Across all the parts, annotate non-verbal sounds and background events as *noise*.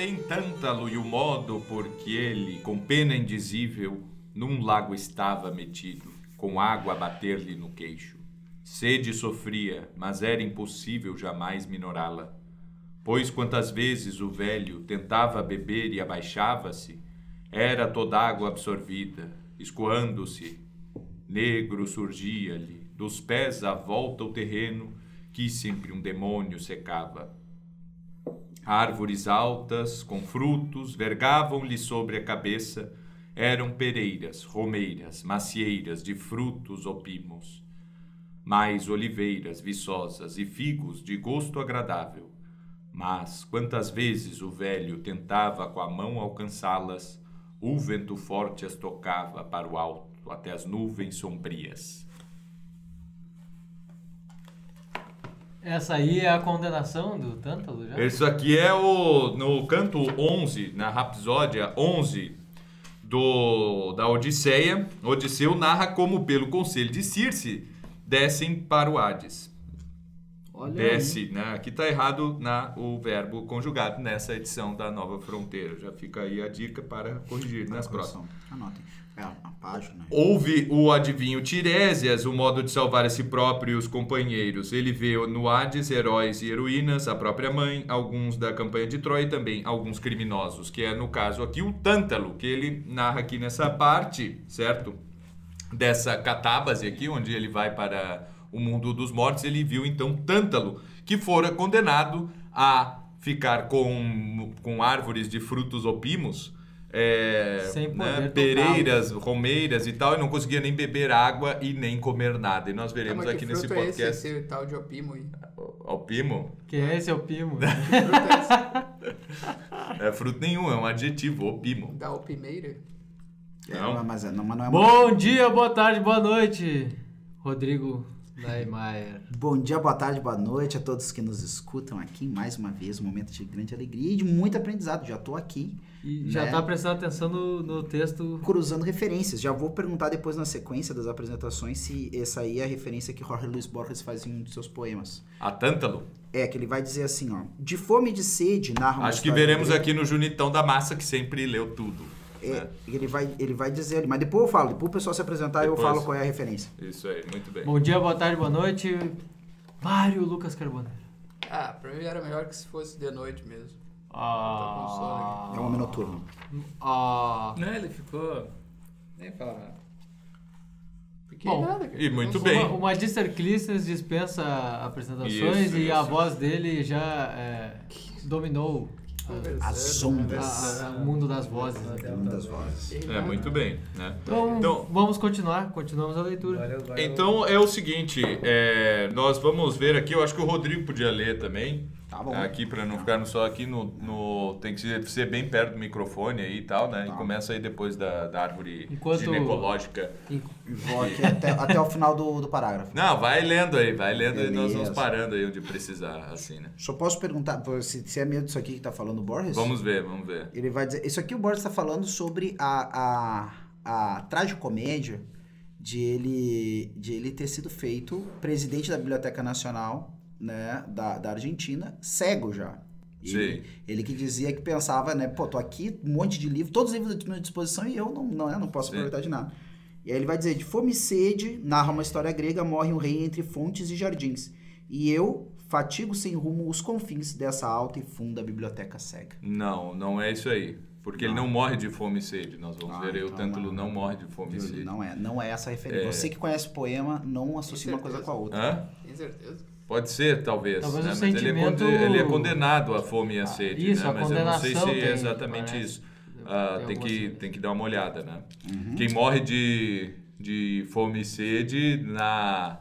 bem Tântalo e o modo por que ele, com pena indizível, num lago estava metido, com água a bater-lhe no queixo. Sede sofria, mas era impossível jamais minorá-la. Pois quantas vezes o velho tentava beber e abaixava-se, era toda água absorvida, escoando-se. Negro surgia-lhe, dos pés à volta o terreno, que sempre um demônio secava. Árvores altas, com frutos, vergavam-lhe sobre a cabeça, eram pereiras, romeiras, macieiras de frutos opimos. Mais oliveiras viçosas e figos de gosto agradável. Mas, quantas vezes o velho tentava com a mão alcançá-las, o vento forte as tocava para o alto, até as nuvens sombrias. Essa aí é a condenação do Tântalo já? Isso aqui é o no canto 11, na Rapsódia 11 do da Odisseia. Odisseu narra como pelo conselho de Circe descem para o Hades. Olha Desce, né? Aqui tá errado na, o verbo conjugado nessa edição da Nova Fronteira. Já fica aí a dica para corrigir nas próximas. Anotem. É página. Houve o adivinho Tiresias, o modo de salvar a si próprio e os companheiros. Ele vê no Hades heróis e heroínas, a própria mãe, alguns da campanha de Troia e também alguns criminosos, que é no caso aqui o Tântalo, que ele narra aqui nessa parte, certo? Dessa catábase aqui, onde ele vai para o mundo dos mortos, ele viu então Tântalo, que fora condenado a ficar com, com árvores de frutos opimos, é, Sem poder né, pereiras, romeiras e tal, e não conseguia nem beber água e nem comer nada. E nós veremos Mas aqui nesse fruto é esse, podcast. esse tal de opimo aí? Opimo? Que esse é o Pimo. *laughs* Que fruto é esse? É fruto nenhum, é um adjetivo, opimo. Da opimeira? É, Não. mas, é- não, mas não é Bom dia, boa tarde, boa noite. Rodrigo Neymar. Bom dia, boa tarde, boa noite a todos que nos escutam aqui mais uma vez, um momento de grande alegria e de muito aprendizado. Já tô aqui E já Né? tá prestando atenção no, no texto. cruzando referências. Já vou perguntar depois na sequência das apresentações se essa aí é a referência que Jorge Luis Borges faz em um de seus poemas. A Tântalo? É, que ele vai dizer assim, ó. De fome e de sede, narra Acho que veremos aqui no Junitão da Massa, que sempre leu tudo. É, né? ele, vai, ele vai dizer ali, mas depois eu falo, depois o pessoal se apresentar eu Depois. falo qual é a referência. Isso aí, muito bem. Bom dia, boa tarde, boa noite. Mário Lucas Carboneiro. Ah, pra mim era melhor que se fosse de noite mesmo. Ah, É um homem noturno. ah, Não, ele ficou. Nem fala nada. Porque Bom, nada, cara. E muito Não bem. O Magister Clisses dispensa apresentações Isso, e a isso. voz dele já é, dominou ondas. a- a- o mundo das vozes. né? Uma das vozes. É, muito bem, né? Então, Então- vamos continuar, continuamos a leitura. Agora, agora Então é o seguinte, é, nós vamos ver aqui, eu acho que o Rodrigo podia ler também. Tá bom. Aqui para não ficar só aqui no, no- Tem que ser, ser bem perto do microfone aí e tal, né? E Tá. começa aí depois da, da árvore Enquanto- ginecológica. E vou aqui até, até o final do, do parágrafo. Não, vai lendo aí, vai lendo aí, nós vamos Beleza. parando aí onde precisar, assim, né? Só posso perguntar, se, se é medo disso aqui que tá falando o Borges? Vamos ver, vamos ver. Ele vai dizer. Isso aqui o Borges está falando sobre a, a, a tragicomédia de ele, de ele ter sido feito presidente da Biblioteca Nacional né, da, da Argentina, cego já. Ele, Sim. ele que dizia que pensava, né, pô, tô aqui, um monte de livro, todos os livros à minha disposição e eu não, não, né, não posso Sim. aproveitar de nada. E aí ele vai dizer, de fome e sede, narra uma história grega, morre um rei entre fontes e jardins. E eu fatigo sem rumo os confins dessa alta e funda biblioteca cega. Não, não é isso aí. Porque ele Não. não morre de fome e sede. Nós vamos Ah, ver aí, o então Tântalo não. não morre de fome e sede. Não é, não é essa referência. É. Você que conhece o poema, não associa uma coisa com a outra. Hã? Tem certeza? Pode ser, talvez. Talvez né? o Mas ele é, sentimento- ele é condenado à fome e à sede. isso, né? a Mas eu não sei se é tem, exatamente parece. isso. Ah, Tem tem, alguma que, tem que dar uma olhada, né? Uhum. Quem morre de, de fome e sede na.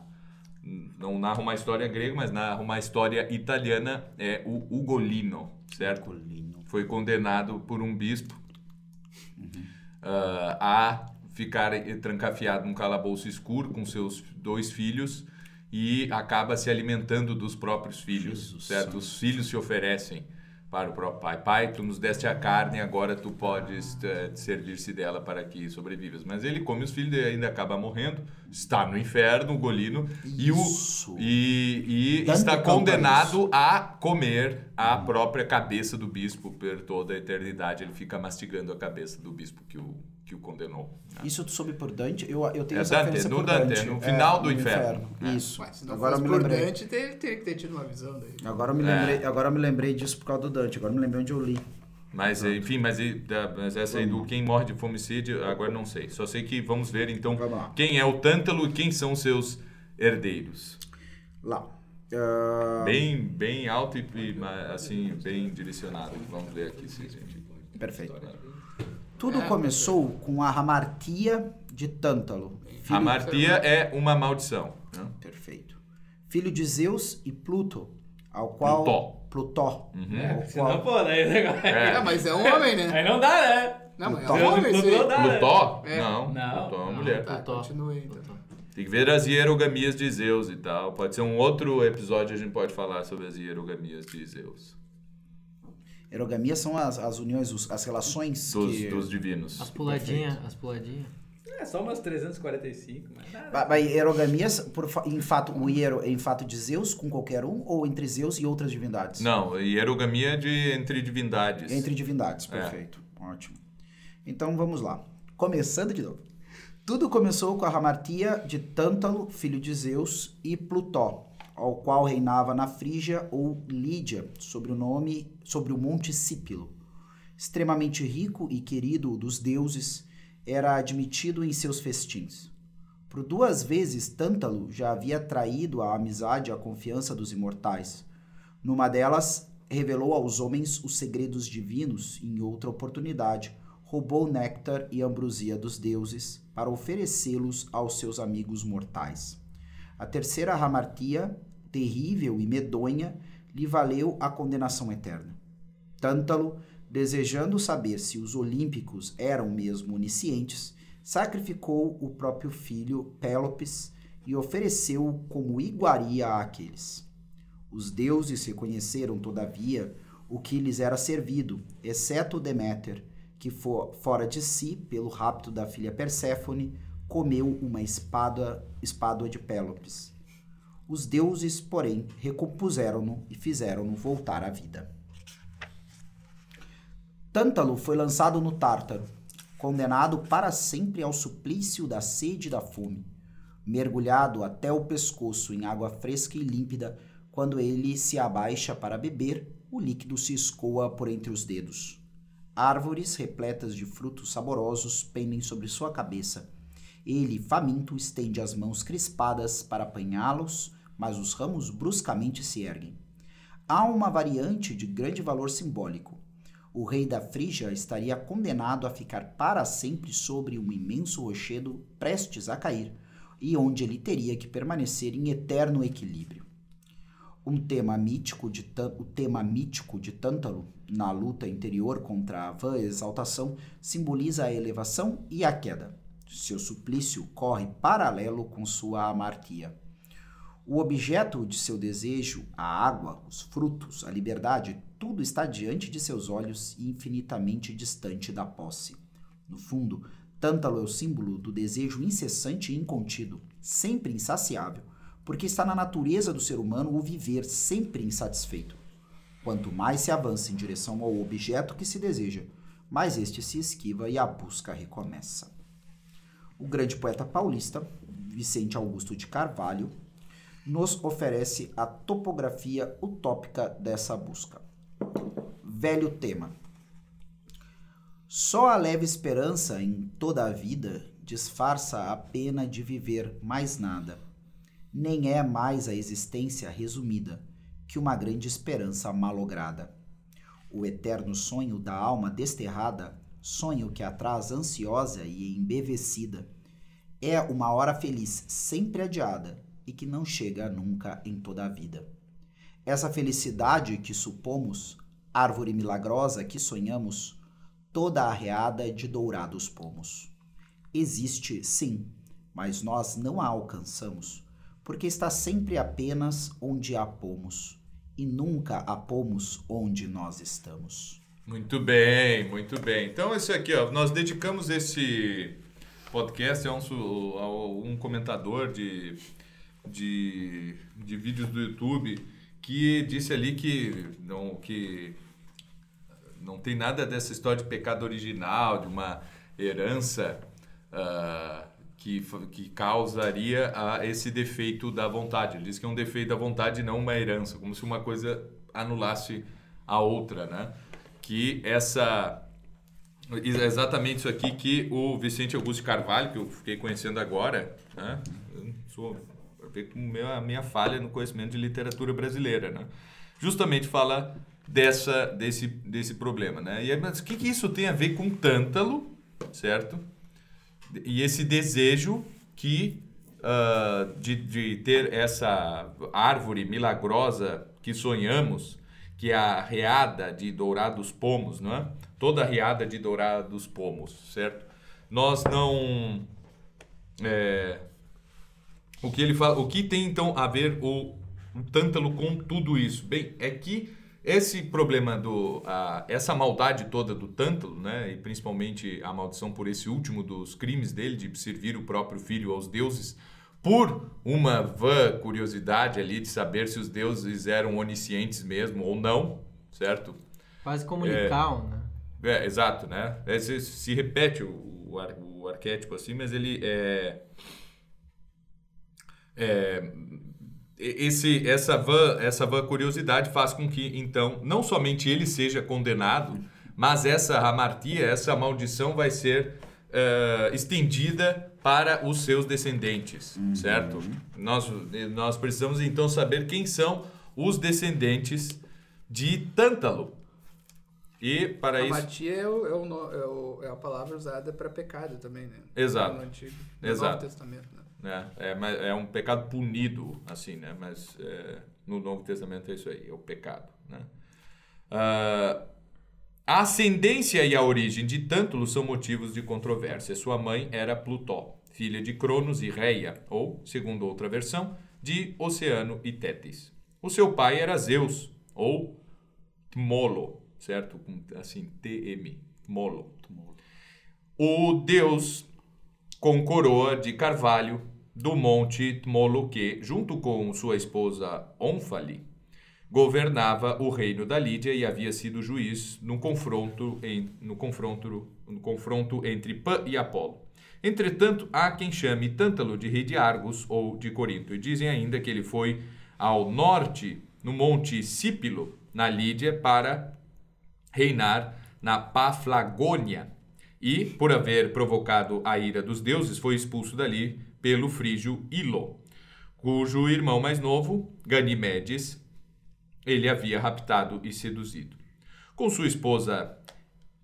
Não narra uma história grega, mas narra uma história italiana, é o Ugolino, certo? Colinho. Foi condenado por um bispo Uhum. ah, a ficar trancafiado num calabouço escuro com seus dois filhos e acaba se alimentando dos próprios filhos, Jesus certo? Santo. Os filhos se oferecem para o próprio pai. Pai, tu nos deste a carne, agora tu podes eh, servir-se dela para que sobrevivas. Mas ele come os filhos e ainda acaba morrendo, está no inferno, Golino, e, o, Isso. e, e está condenado a comer a própria cabeça do bispo por toda a eternidade. Ele fica mastigando a cabeça do bispo que o, que o condenou. né? Isso tu soube por Dante? Eu, eu tenho É essa Dante, referência no por Dante, Dante. no É, final do no inferno. É. Isso. Ué, se não Agora eu me por lembrei. Dante, teria, teria que ter tido uma visão daí. Agora eu me É. lembrei, agora eu me lembrei disso por causa do Dante. Agora eu me lembrei onde eu li. Mas, enfim, mas, mas essa aí do quem morre de fomicídio, agora não sei. Só sei que vamos ver, então, Vamos quem é o Tântalo e quem são os seus herdeiros. Lá. Ah, Bem, bem alto e, assim, bem direcionado. Vamos ver aqui se a gente... perfeito. Tudo começou com a hamartia de Tântalo. filho- Amartia é uma maldição. né? Perfeito. Filho de Zeus e Pluto, ao qual... Plutó. Plutó. É, Ao senão, pô, daí o negócio. É. Ah, mas é um homem, né? Aí não dá, né? Não, mas é Plutó. um homem Plutó aí. dá, né? Plutó? É. Não, Não, Plutó é uma não, mulher. Tá, Plutó. continue então. Tem que ver as hierogamias de Zeus e tal. Pode ser um outro episódio, a gente pode falar sobre as hierogamias de Zeus. Erogamia são as, as uniões, os- as relações Dos, que... dos divinos. As puladinhas, as puladinhas. É só umas 345, mas nada. Ba- ba- Erogamias, por, em fato, o hiero, em fato de Zeus com qualquer um ou entre Zeus e outras divindades? Não, hierogamia é de entre divindades. Entre divindades, É. perfeito. Ótimo. Então vamos lá. Começando de novo. Tudo começou com a hamartia de Tântalo, filho de Zeus, e Plutó, ao qual reinava na Frígia ou Lídia, sobre o nome, sobre o Monte Cípilo. Extremamente rico e querido dos deuses, era admitido em seus festins. Por duas vezes Tântalo já havia traído a amizade e a confiança dos imortais. Numa delas, revelou aos homens os segredos divinos em outra oportunidade, roubou néctar e ambrosia dos deuses para oferecê-los aos seus amigos mortais. A terceira hamartia, terrível e medonha, lhe valeu a condenação eterna. Tântalo, desejando saber se os olímpicos eram mesmo oniscientes, sacrificou o próprio filho Pélopes e ofereceu-o como iguaria àqueles. Os deuses reconheceram, todavia, o que lhes era servido, exceto Deméter, que fo- fora de si, pelo rapto da filha Perséfone, comeu uma espada, espádua de Pélopes. Os deuses, porém, recompuseram-no e fizeram-no voltar à vida. Tântalo foi lançado no Tártaro, condenado para sempre ao suplício da sede e da fome, mergulhado até o pescoço em água fresca e límpida, quando ele se abaixa para beber, o líquido se escoa por entre os dedos. Árvores repletas de frutos saborosos pendem sobre sua cabeça. Ele, faminto, estende as mãos crispadas para apanhá-los, mas os ramos bruscamente se erguem. Há uma variante de grande valor simbólico. O rei da Frígia estaria condenado a ficar para sempre sobre um imenso rochedo prestes a cair, e onde ele teria que permanecer em eterno equilíbrio. Um tema mítico de o tema mítico de Tântalo, na luta interior contra a vã exaltação, simboliza a elevação e a queda. Seu suplício corre paralelo com sua amartia. O objeto de seu desejo, a água, os frutos, a liberdade, tudo está diante de seus olhos e infinitamente distante da posse. No fundo, Tântalo é o símbolo do desejo incessante e incontido, sempre insaciável, porque está na natureza do ser humano o viver sempre insatisfeito. Quanto mais se avança em direção ao objeto que se deseja, mais este se esquiva e a busca recomeça. O grande poeta paulista, Vicente Augusto de Carvalho, nos oferece a topografia utópica dessa busca. Velho tema. Só a leve esperança em toda a vida disfarça a pena de viver mais nada. Nem é mais a existência resumida que uma grande esperança malograda. O eterno sonho da alma desterrada, sonho que atrás ansiosa e embevecida, é uma hora feliz sempre adiada e que não chega nunca em toda a vida. Essa felicidade que supomos, árvore milagrosa que sonhamos, toda arreada de dourados pomos. Existe, sim, mas nós não a alcançamos, porque está sempre apenas onde a pomos, e nunca a pomos onde nós estamos. Muito bem, muito bem. Então, esse aqui, ó, nós dedicamos esse podcast a um, a um comentador de, de, de vídeos do YouTube que disse ali que não, que não tem nada dessa história de pecado original, de uma herança ah, que, que causaria a esse defeito da vontade. Ele diz que é um defeito da vontade e não uma herança, como se uma coisa anulasse a outra, né? Que essa Ex- Exatamente isso aqui que o Vicente Augusto Carvalho, que eu fiquei conhecendo agora, né? Eu sou vejo como minha, minha falha no conhecimento de literatura brasileira, né? Justamente fala dessa, desse, desse problema, né? E aí, mas o que, que isso tem a ver com Tântalo, certo? E esse desejo que ah, de, de ter essa árvore milagrosa que sonhamos, que é a reada de Dourados Pomos, não é? Toda a reada de Dourados Pomos, certo? Nós não é, o que ele fala, o que tem então a ver o, o Tântalo com tudo isso? Bem, é que esse problema do a, essa maldade toda do Tântalo, né, e principalmente a maldição por esse último dos crimes dele de servir o próprio filho aos deuses, por uma vã curiosidade ali de saber se os deuses eram oniscientes mesmo ou não, certo? Quase comunicar, um, né? É, exato, né? É, se, se repete o, o, ar- o arquétipo assim, mas ele é, é esse essa vã, essa vã curiosidade faz com que então não somente ele seja condenado, mas essa hamartia, essa maldição vai ser eh, estendida para os seus descendentes, certo? Nós nós precisamos então saber quem são os descendentes de Tântalo. E para isso Amatia é, o, é, o é, o- é a palavra usada para pecado também, né? Exato. No Antigo. No Exato. Novo Testamento, né? Né? É, mas é um pecado punido, assim, né? Mas é, no Novo Testamento é isso aí, é o pecado, né? Ah, a ascendência e a origem de Tântulo são motivos de controvérsia. Sua mãe era Plutó, filha de Cronos e Reia, ou, segundo outra versão, de Oceano e Tétis. O seu pai era Zeus, ou Tmolo, certo? Assim, T-M, Tmolo. O deus com coroa de carvalho do monte Tmoloque, junto com sua esposa Onfali, governava o reino da Lídia e havia sido juiz no confronto, em, no confronto, no confronto entre Pan e Apolo. Entretanto, há quem chame Tântalo de rei de Argos ou de Corinto, e dizem ainda que ele foi ao norte, no monte Cípilo, na Lídia, para reinar na Paflagônia. E, por haver provocado a ira dos deuses, foi expulso dali pelo frígio Ilo, cujo irmão mais novo, Ganimedes, ele havia raptado e seduzido. Com sua esposa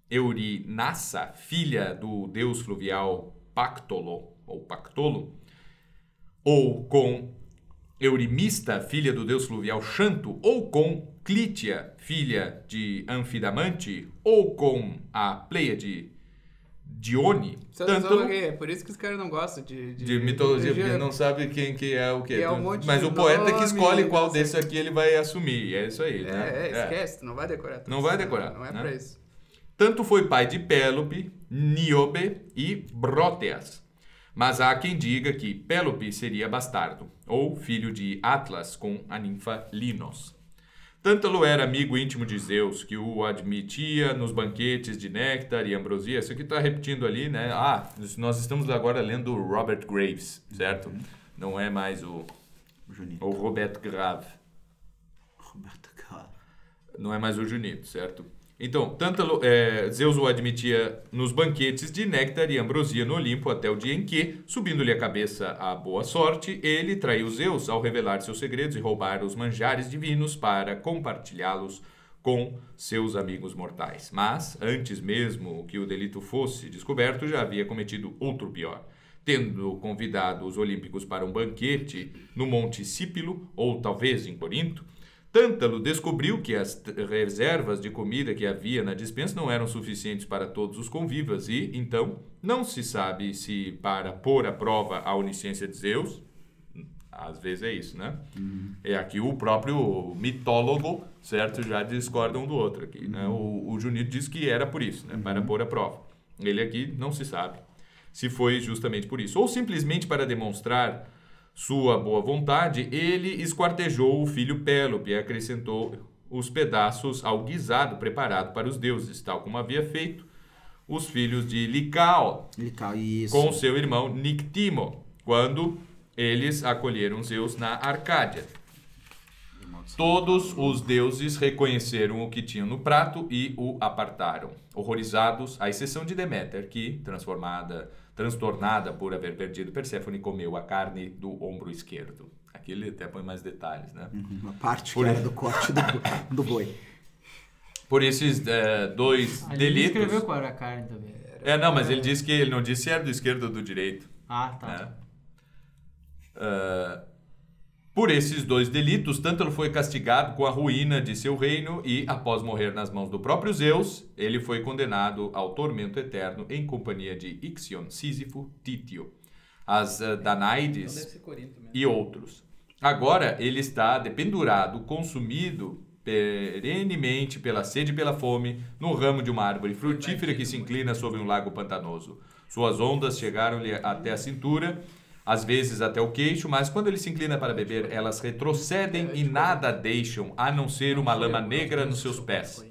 Eurinassa, filha do deus fluvial Pactolo, ou Pactolo, ou com Eurimista, filha do deus fluvial Xanto, ou com Clítia, filha de Anfidamante, ou com a Pleiade Dione, porque é por isso que os caras não gostam de... de mitologia, porque não sabe quem que é o. Que é um Mas de o poeta que escolhe qual não sei. desse aqui ele vai assumir, é isso aí, É, né? é, esquece, não vai decorar. Não vai decorar, Não é né? pra isso. Tanto foi pai de Pélope, Níobe e Bróteas. Mas há quem diga que Pélope seria bastardo, ou filho de Atlas com a ninfa Linos. Tântalo era amigo íntimo de Zeus, que o admitia nos banquetes de néctar e ambrosia. Isso aqui está repetindo ali, né? Ah, nós estamos agora lendo o Robert Graves, certo? Não é mais o, Junito. o Roberto Grave. Roberto Carlos. Não é mais o Junito, certo? Então, Tântalo, é, Zeus o admitia nos banquetes de néctar e ambrosia no Olimpo até o dia em que, subindo-lhe a cabeça a boa sorte, ele traiu Zeus ao revelar seus segredos e roubar os manjares divinos para compartilhá-los com seus amigos mortais. Mas, antes mesmo que o delito fosse descoberto, já havia cometido outro pior. Tendo convidado os olímpicos para um banquete no Monte Cípilo, ou talvez em Corinto, Tântalo descobriu que as reservas de comida que havia na dispensa não eram suficientes para todos os convivas e, então, não se sabe se para pôr à prova a onisciência de Zeus, Às vezes é isso, né? É aqui o próprio mitólogo, certo? Já discorda um do outro aqui, né? O, o Junito diz que era por isso, né? Para pôr a prova. Ele aqui não se sabe se foi justamente por isso. Ou simplesmente para demonstrar sua boa vontade, ele esquartejou o filho Pélope e acrescentou os pedaços ao guisado preparado para os deuses, tal como havia feito os filhos de Licao Lical, isso. com seu irmão Nictimo, quando eles acolheram Zeus na Arcádia. Todos os deuses reconheceram o que tinham no prato e o apartaram, horrorizados, à exceção de Deméter, que, transformada, transtornada por haver perdido Perséfone, comeu a carne do ombro esquerdo. Aqui ele até põe mais detalhes, né? Uma parte Por que era do corte do, do boi. Por esses eh, dois Ali ele delitos. escreveu qual era a carne também. É, não, mas ele disse que ele não disse se era do esquerdo ou do direito. Ah, tá. né? Ah, por esses dois delitos, Tântalo foi castigado com a ruína de seu reino e, após morrer nas mãos do próprio Zeus, ele foi condenado ao tormento eterno em companhia de Ixion, Sísifo, Títio, as Então deve Danaides mesmo. e outros. Agora ele está dependurado, consumido perenemente pela sede e pela fome, no ramo de uma árvore frutífera que se inclina sobre um lago pantanoso. Suas ondas chegaram-lhe até a cintura, às vezes até o queixo, mas quando ele se inclina para beber, elas retrocedem e nada deixam, a não ser uma lama negra nos seus pés.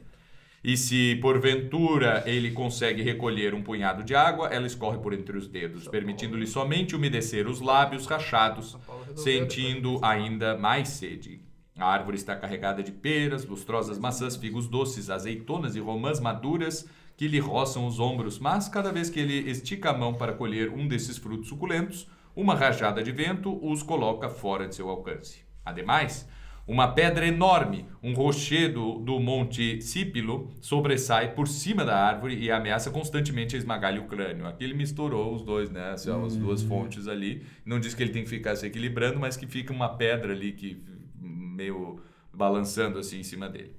E se porventura ele consegue recolher um punhado de água, ela escorre por entre os dedos, permitindo-lhe somente umedecer os lábios rachados, sentindo ainda mais sede. A árvore está carregada de peras, lustrosas maçãs, figos doces, azeitonas e romãs maduras que lhe roçam os ombros, mas cada vez que ele estica a mão para colher um desses frutos suculentos, uma rajada de vento os coloca fora de seu alcance. Ademais, uma pedra enorme, um rochedo do monte Cípilo, sobressai por cima da árvore e ameaça constantemente a esmagar-lhe o crânio. Aqui ele misturou os dois, né? Assim, ó, As duas fontes ali. Não diz que ele tem que ficar se equilibrando, mas que fica uma pedra ali que meio balançando assim em cima dele.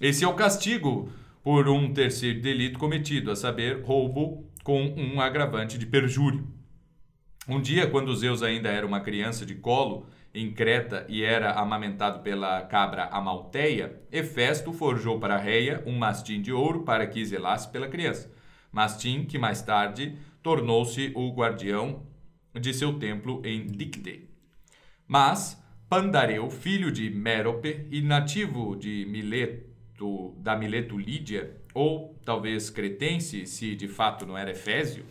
Esse é o castigo por um terceiro delito cometido, a saber, roubo com um agravante de perjúrio. Um dia, quando Zeus ainda era uma criança de colo em Creta e era amamentado pela cabra Amalteia, Hefesto forjou para Reia um mastim de ouro para que zelasse pela criança. Mastim que mais tarde tornou-se o guardião de seu templo em Dicte. Mas Pandareu, filho de Mérope e nativo de Mileto, da Mileto Lídia, ou talvez cretense, se de fato não era Efésio,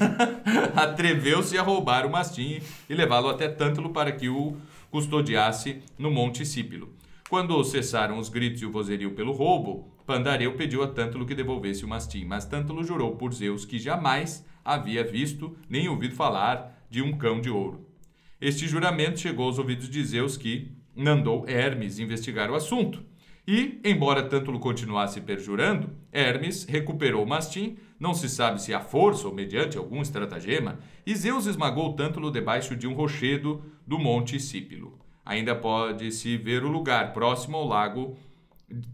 *laughs* atreveu-se a roubar o mastim e levá-lo até Tântalo para que o custodiasse no Monte Cípilo. Quando cessaram os gritos e o vozerio pelo roubo, Pandareu pediu a Tântalo que devolvesse o mastim, mas Tântalo jurou por Zeus que jamais havia visto nem ouvido falar de um cão de ouro. Este juramento chegou aos ouvidos de Zeus que mandou Hermes investigar o assunto. E, embora Tântalo continuasse perjurando, Hermes recuperou mastim, não se sabe se à força ou mediante algum estratagema, e Zeus esmagou Tântalo debaixo de um rochedo do monte Cípilo. Ainda pode-se ver o lugar próximo ao lago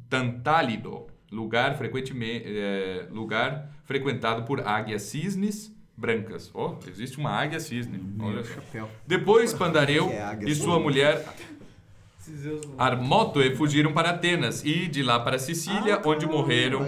Tantálido, lugar, frequentemente, eh, lugar frequentado por águias cisnes brancas. Oh, existe uma águia cisne. Olha só. Depois Pandareu É, e sua mulher Armótoe fugiram para Atenas e de lá para Sicília, Ah, onde caramba, morreram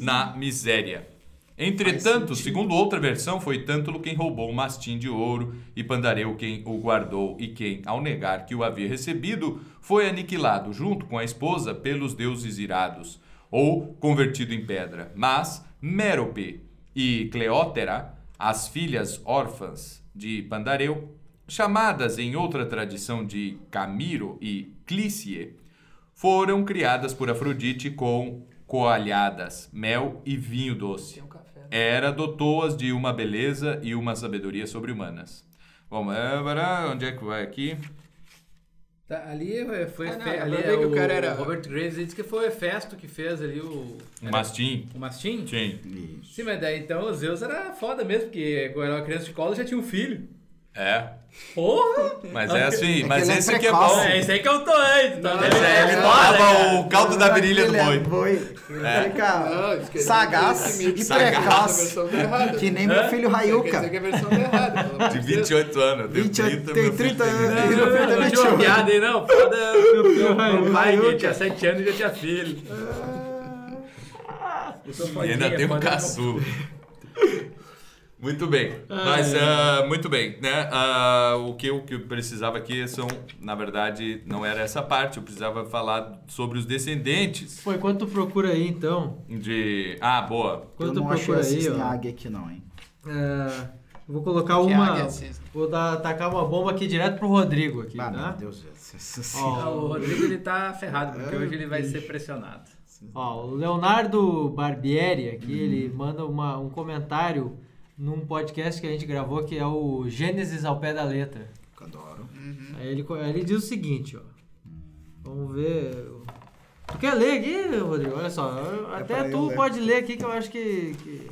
na miséria. Entretanto, segundo outra versão, foi Tântalo quem roubou o mastim de ouro e Pandareu quem o guardou e quem, ao negar que o havia recebido, foi aniquilado junto com a esposa pelos deuses irados, ou convertido em pedra. Mas Mérope e Cleótera, as filhas órfãs de Pandareu, chamadas em outra tradição de Camiro e Clície, foram criadas por Afrodite com coalhadas, mel e vinho doce. Um café. né? Era dotou-as de uma beleza e uma sabedoria sobre-humanas. Bom, é, onde é que vai aqui? Tá, ali foi Ah, não, fe- ali é o o cara era- Robert Graves ele disse que foi o Hefesto que fez ali o Um mastim? o mastim. Sim. Isso. Sim, mas daí então o Zeus era foda mesmo, porque quando era uma criança de colo já tinha um filho. É, Porra! mas é assim, É mas que ele é esse que é precoce. bom. É esse aí que eu tô aí. Tá Esse é, ele é, tomava cara. o caldo da virilha do Ele é boi. Ele É. Não, isso quer dizer sagaz que- e Sagaz. Precoce. versão tá errada. Que nem meu filho Quer Rayuca. dizer que a versão tá errada. pelo amor De de Deus. 28 anos. Eu tenho 28, 30, tem meu filho 30 tem anos. 20. Meu filho Não, tem não tinha uma 21. piada aí, não. Foda. Meu filho meu pai que tinha 7 anos e já tinha filho. Eu sou E fodinha, ainda tem um fodinha. caçula. Muito bem. Mas, ah, muito bem, né? Ah, o, que eu, o que eu precisava aqui são, na verdade, não era essa parte. Eu precisava falar sobre os descendentes Pô, enquanto tu procura aí, então. de... Ah, boa. Eu Enquanto tu não achei procura a aí, ó. águia aqui não, hein? é, eu vou colocar Que uma. águia, cisne. Vou dar, tacar uma bomba aqui direto pro Rodrigo aqui, Ah, tá? meu Deus. Ó, Ah, o Rodrigo ele tá ferrado, porque hoje ele vai ser pressionado. Ó, o Leonardo Barbieri aqui, ele manda uma- um comentário num podcast que a gente gravou que é o Gênesis ao pé da letra. Adoro. Aí ele, aí ele diz o seguinte, ó. Vamos ver. Tu quer ler aqui, Rodrigo? Olha só, eu- pra até tu ler. pode ler aqui que eu acho que. que-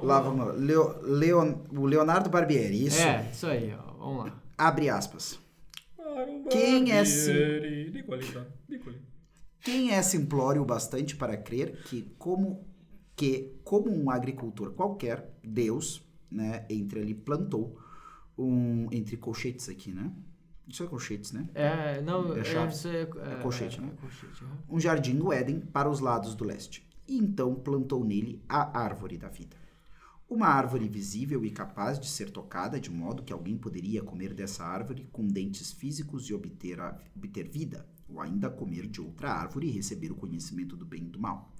Lá, vamos lá. Leo, Leon- o Leonardo Barbieri, isso. É, isso aí, ó. Vamos lá. Abre aspas. Quem é sim? Quem é simplório o bastante para crer que, como, que, como um agricultor qualquer, Deus, né, entre ali plantou um. Entre colchetes aqui, né? Isso é colchetes, né? É, não, É é, chave. isso é, É colchete, né? é colchete, aham. Um jardim no Éden para os lados do leste. E então plantou nele a árvore da vida. Uma árvore visível e capaz de ser tocada de modo que alguém poderia comer dessa árvore com dentes físicos e obter, a- obter vida, ou ainda comer de outra árvore e receber o conhecimento do bem e do mal.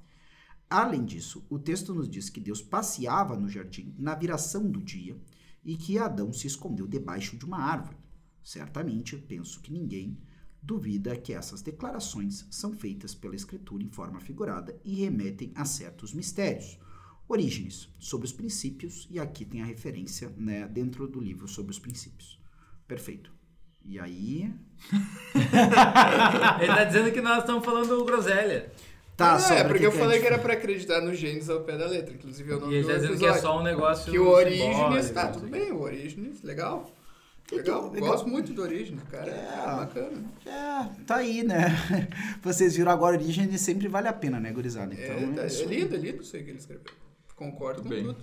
Além disso, o texto nos diz que Deus passeava no jardim na viração do dia e que Adão se escondeu debaixo de uma árvore. Certamente, penso que ninguém duvida que essas declarações são feitas pela Escritura em forma figurada e remetem a certos mistérios. Orígenes, sobre os princípios, e aqui tem a referência né, dentro do livro sobre os princípios. Perfeito. E aí. *laughs* Ele tá dizendo que nós estamos falando groselha. Tá, não, é porque que eu que falei que era pra acreditar nos genes ao pé da letra. Inclusive, eu não E ele tá dizendo que é só um negócio. Que o simbólico, tá, não tudo sei. bem, o Orígenes, legal. Legal, legal. gosto muito do Orígenes, cara. É bacana. É, tá aí, né? *laughs* Vocês viram agora Orígenes sempre vale a pena, né, gurizada? Então, É, tá- isso é aí. lindo, é lindo isso aí que ele escreveu. Concordo com bem. tudo.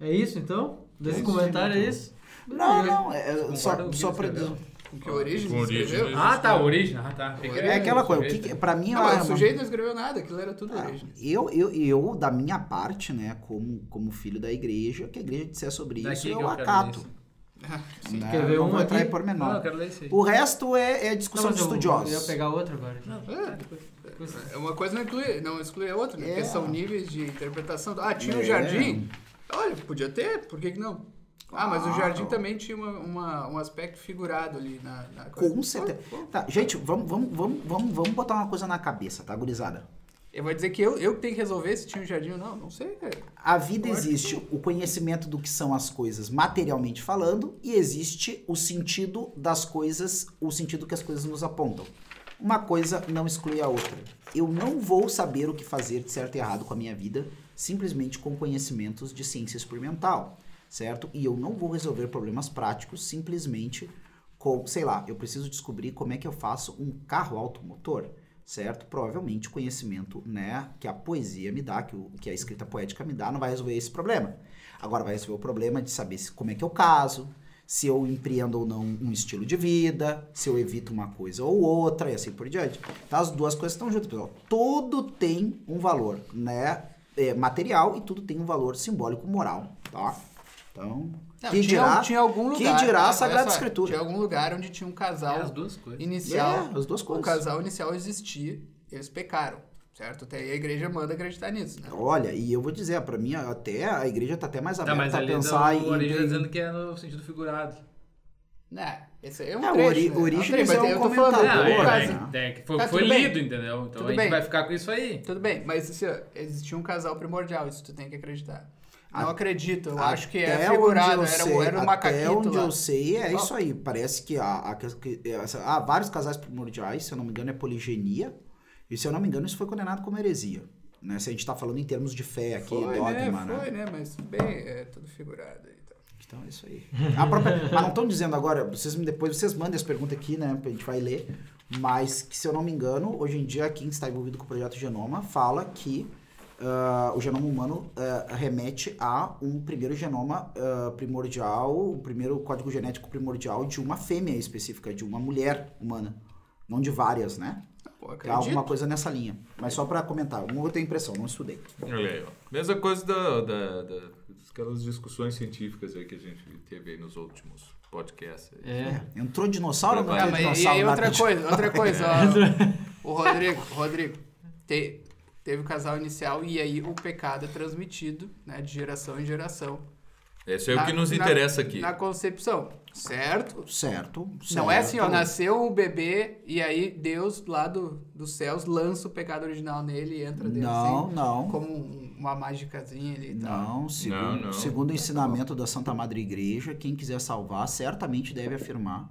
É isso então? Desse isso, comentário é então. isso? Não, não, é, é só, só pra. escreveu? Com que o Com escreveu. Ah, tá, origem. Ah, tá. Era É aquela o coisa, o que, que- pra mim Não, é mas uma- o sujeito não escreveu nada, aquilo era tudo Orígenes. Eu, eu, eu, da minha parte, né, como, como filho da igreja, que a igreja disser sobre isso, Daqui que eu eu quero acato. ler isso. Sim. Né? Quer ver não um vou entrar aqui? em pormenor. Não, eu quero ler isso aí. O resto é, é discussão de estudiosos. eu ia pegar outro agora. aqui. É, uma coisa não inclui, não exclui a outra, né? É. Porque são níveis de interpretação. Ah, tinha um É. jardim? Olha, podia ter, por que, que não? Ah, mas o jardim também tinha uma, uma- um aspecto figurado ali na, na Com certeza. Tá, gente, vamos, vamos, vamos, vamos, vamos botar uma coisa na cabeça, tá, gurizada? Eu vou dizer que eu, eu que tenho que resolver se tinha um jardim ou não. Não sei, cara. A vida acho existe o conhecimento do que são as coisas materialmente falando e existe o sentido das coisas, o sentido que as coisas nos apontam. Uma coisa não exclui a outra. Eu não vou saber o que fazer de certo e errado com a minha vida simplesmente com conhecimentos de ciência experimental, certo? E eu não vou resolver problemas práticos simplesmente com, sei lá, eu preciso descobrir como é que eu faço um carro automotor, certo? Provavelmente o conhecimento, né, que a poesia me dá, que, o, que a escrita poética me dá, não vai resolver esse problema. Agora vai resolver o problema de saber se, como é que eu caso, se eu empreendo ou não um estilo de vida, se eu evito uma coisa ou outra e assim por diante. Então as duas coisas estão juntas, pessoal. Tudo tem um valor, né, é, material e tudo tem um valor simbólico moral, tá? Então, Não, que tinha, dirá, tinha algum que lugar. dirá a Sagrada só, Escritura. Tinha algum lugar onde tinha um É casal as duas coisas. inicial. É, as duas O coisas. casal inicial existia, eles pecaram, certo? Até aí a igreja manda acreditar nisso, né? Olha, e eu vou dizer, pra mim, até a igreja tá até mais Tá, aberta mas a ali pensar o em... origem tá dizendo que é no sentido figurado. Né? Esse aí é um É, o trecho, ori- né? Origens é um eu tô falando comentador, do Não, é, né? é, é, foi, Tá, foi tudo bem. lido, entendeu? Então Tudo a gente bem. vai ficar com isso aí. Tudo bem, mas assim, existia um casal primordial, isso tu tem que acreditar. Não acredito, eu acho que é figurado, era, sei- era um Até macaquito onde lá. eu sei, é Ó. isso aí. Parece que há, há, há vários casais primordiais, se eu não me engano, é poligenia. E se eu não me engano, isso foi condenado como heresia. Né? Se a gente tá falando em termos de fé aqui, Foi, dogma, né? né? Foi, né? Mas tudo bem, é tudo figurado aí. Então. Então é isso aí. Própria- mas não estão dizendo agora, vocês me- depois vocês mandem as perguntas aqui, né? A gente vai ler. Mas que, se eu não me engano, hoje em dia quem está envolvido com o projeto Genoma fala que ah, o genoma humano ah, remete a um primeiro genoma ah, primordial, o primeiro código genético primordial de uma fêmea específica, de uma mulher humana. Não de várias, né? Pô, É alguma coisa nessa linha. Mas só pra comentar, não vou ter impressão, não estudei. Olha aí, ó. Mesma coisa da, da, da- aquelas discussões científicas aí que a gente teve aí nos últimos podcasts. aí. É. É, Entrou dinossauro ou não Ah, entrou mas e dinossauro? aí na outra coisa, outra coisa, ó, *laughs* o Rodrigo, Rodrigo, te- teve o casal inicial e aí o pecado é transmitido, né, de geração em geração. Esse é o Na- que nos na- interessa aqui. Na concepção, certo? Certo, Não é assim, ó, nasceu um bebê e aí Deus lá do, dos céus lança o pecado original nele e entra dentro, Não, assim, não. como um- uma mágicazinha ali e tal. Não, segundo, Não, não. segundo o ensinamento da Santa Madre Igreja, quem quiser salvar certamente deve afirmar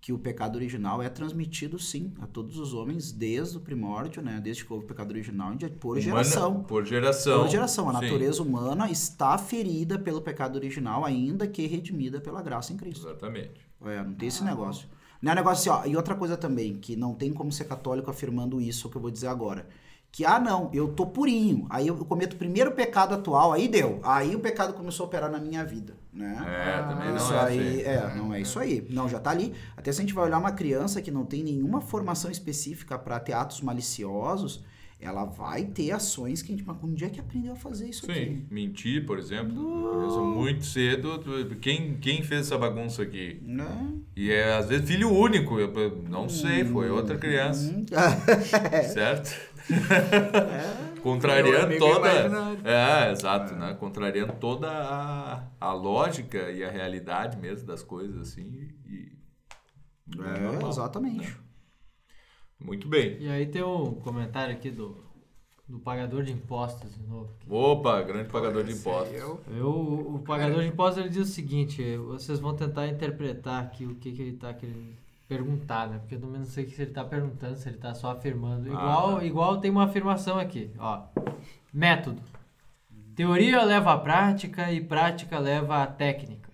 que o pecado original é transmitido sim a todos os homens desde o primórdio, né? Desde que houve o pecado original, por Humana- geração. Por geração. Por geração. A Sim, natureza humana está ferida pelo pecado original, ainda que redimida pela graça em Cristo. Exatamente. É, não tem esse negócio. Não é um negócio assim, ó. E outra coisa também, que não tem como ser católico afirmando isso que eu vou dizer agora. Que, ah, não, eu tô purinho. Aí eu cometo o primeiro pecado atual, aí deu. Aí o pecado começou a operar na minha vida, né? É, também não isso é aí, assim. é, não é isso aí. Não, já tá ali. Até se a gente vai olhar uma criança que não tem nenhuma formação específica para ter atos maliciosos, ela vai ter ações que a gente, mas onde é que aprendeu a fazer isso Sim, aqui? mentir, por exemplo. Muito cedo. Quem, quem fez essa bagunça aqui? Né? E é, às vezes, filho único. Eu não sei, foi outra criança. Hum. *laughs* Certo? Meu Contrariando toda. imaginário. É, exato, né? Contrariando toda a, a lógica e a realidade mesmo das coisas, assim. E, É, normal, exatamente. né? Muito bem. E aí tem um comentário aqui do, do pagador de impostos de novo. Opa, grande pagador de impostos. eu- Eu, o pagador de impostos ele diz o seguinte, vocês vão tentar interpretar aqui o que, que ele está querendo perguntar, né? Porque eu também não sei o que ele está perguntando, se ele está só afirmando. Ah, Igual, tá. igual tem uma afirmação aqui, ó. Método. Teoria leva à prática e prática leva à técnica.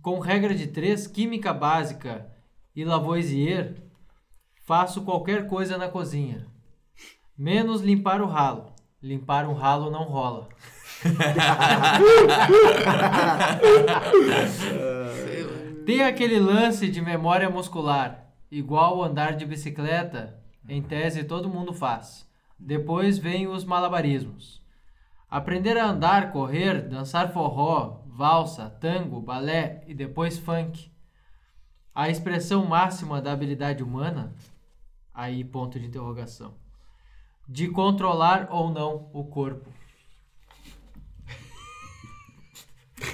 Com regra de três, química básica e Lavoisier, faço qualquer coisa na cozinha. Menos limpar o ralo. Limpar um ralo não rola. *laughs* *laughs* Tem aquele lance de memória muscular, igual andar de bicicleta, em tese todo mundo faz. Depois vem os malabarismos. Aprender a andar, correr, dançar forró, valsa, tango, balé e depois funk. A expressão máxima da habilidade humana, aí ponto de interrogação, de controlar ou não o corpo.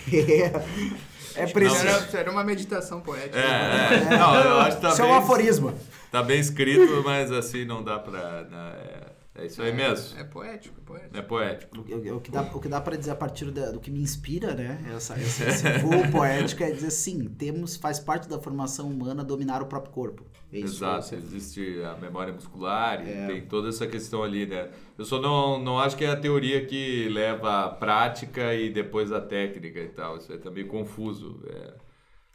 *laughs* *laughs* É, é preciso. Era, era uma meditação poética. É, é. Não, eu acho que tá Isso é um bem, aforismo. tá bem escrito, mas assim não dá pra. né, é, é isso aí mesmo. É poético, é poético. É poético. O, o- o que dá, o que dá para dizer a partir da- do que me inspira, né? Essa, essa, esse *laughs* voo poético é dizer sim, temos, faz parte da formação humana dominar o próprio corpo. É isso. Exato, existe a memória muscular e É. tem toda essa questão ali, né? Eu só não, não acho que é a teoria que leva à prática e depois à técnica e tal. Isso aí tá meio confuso. É.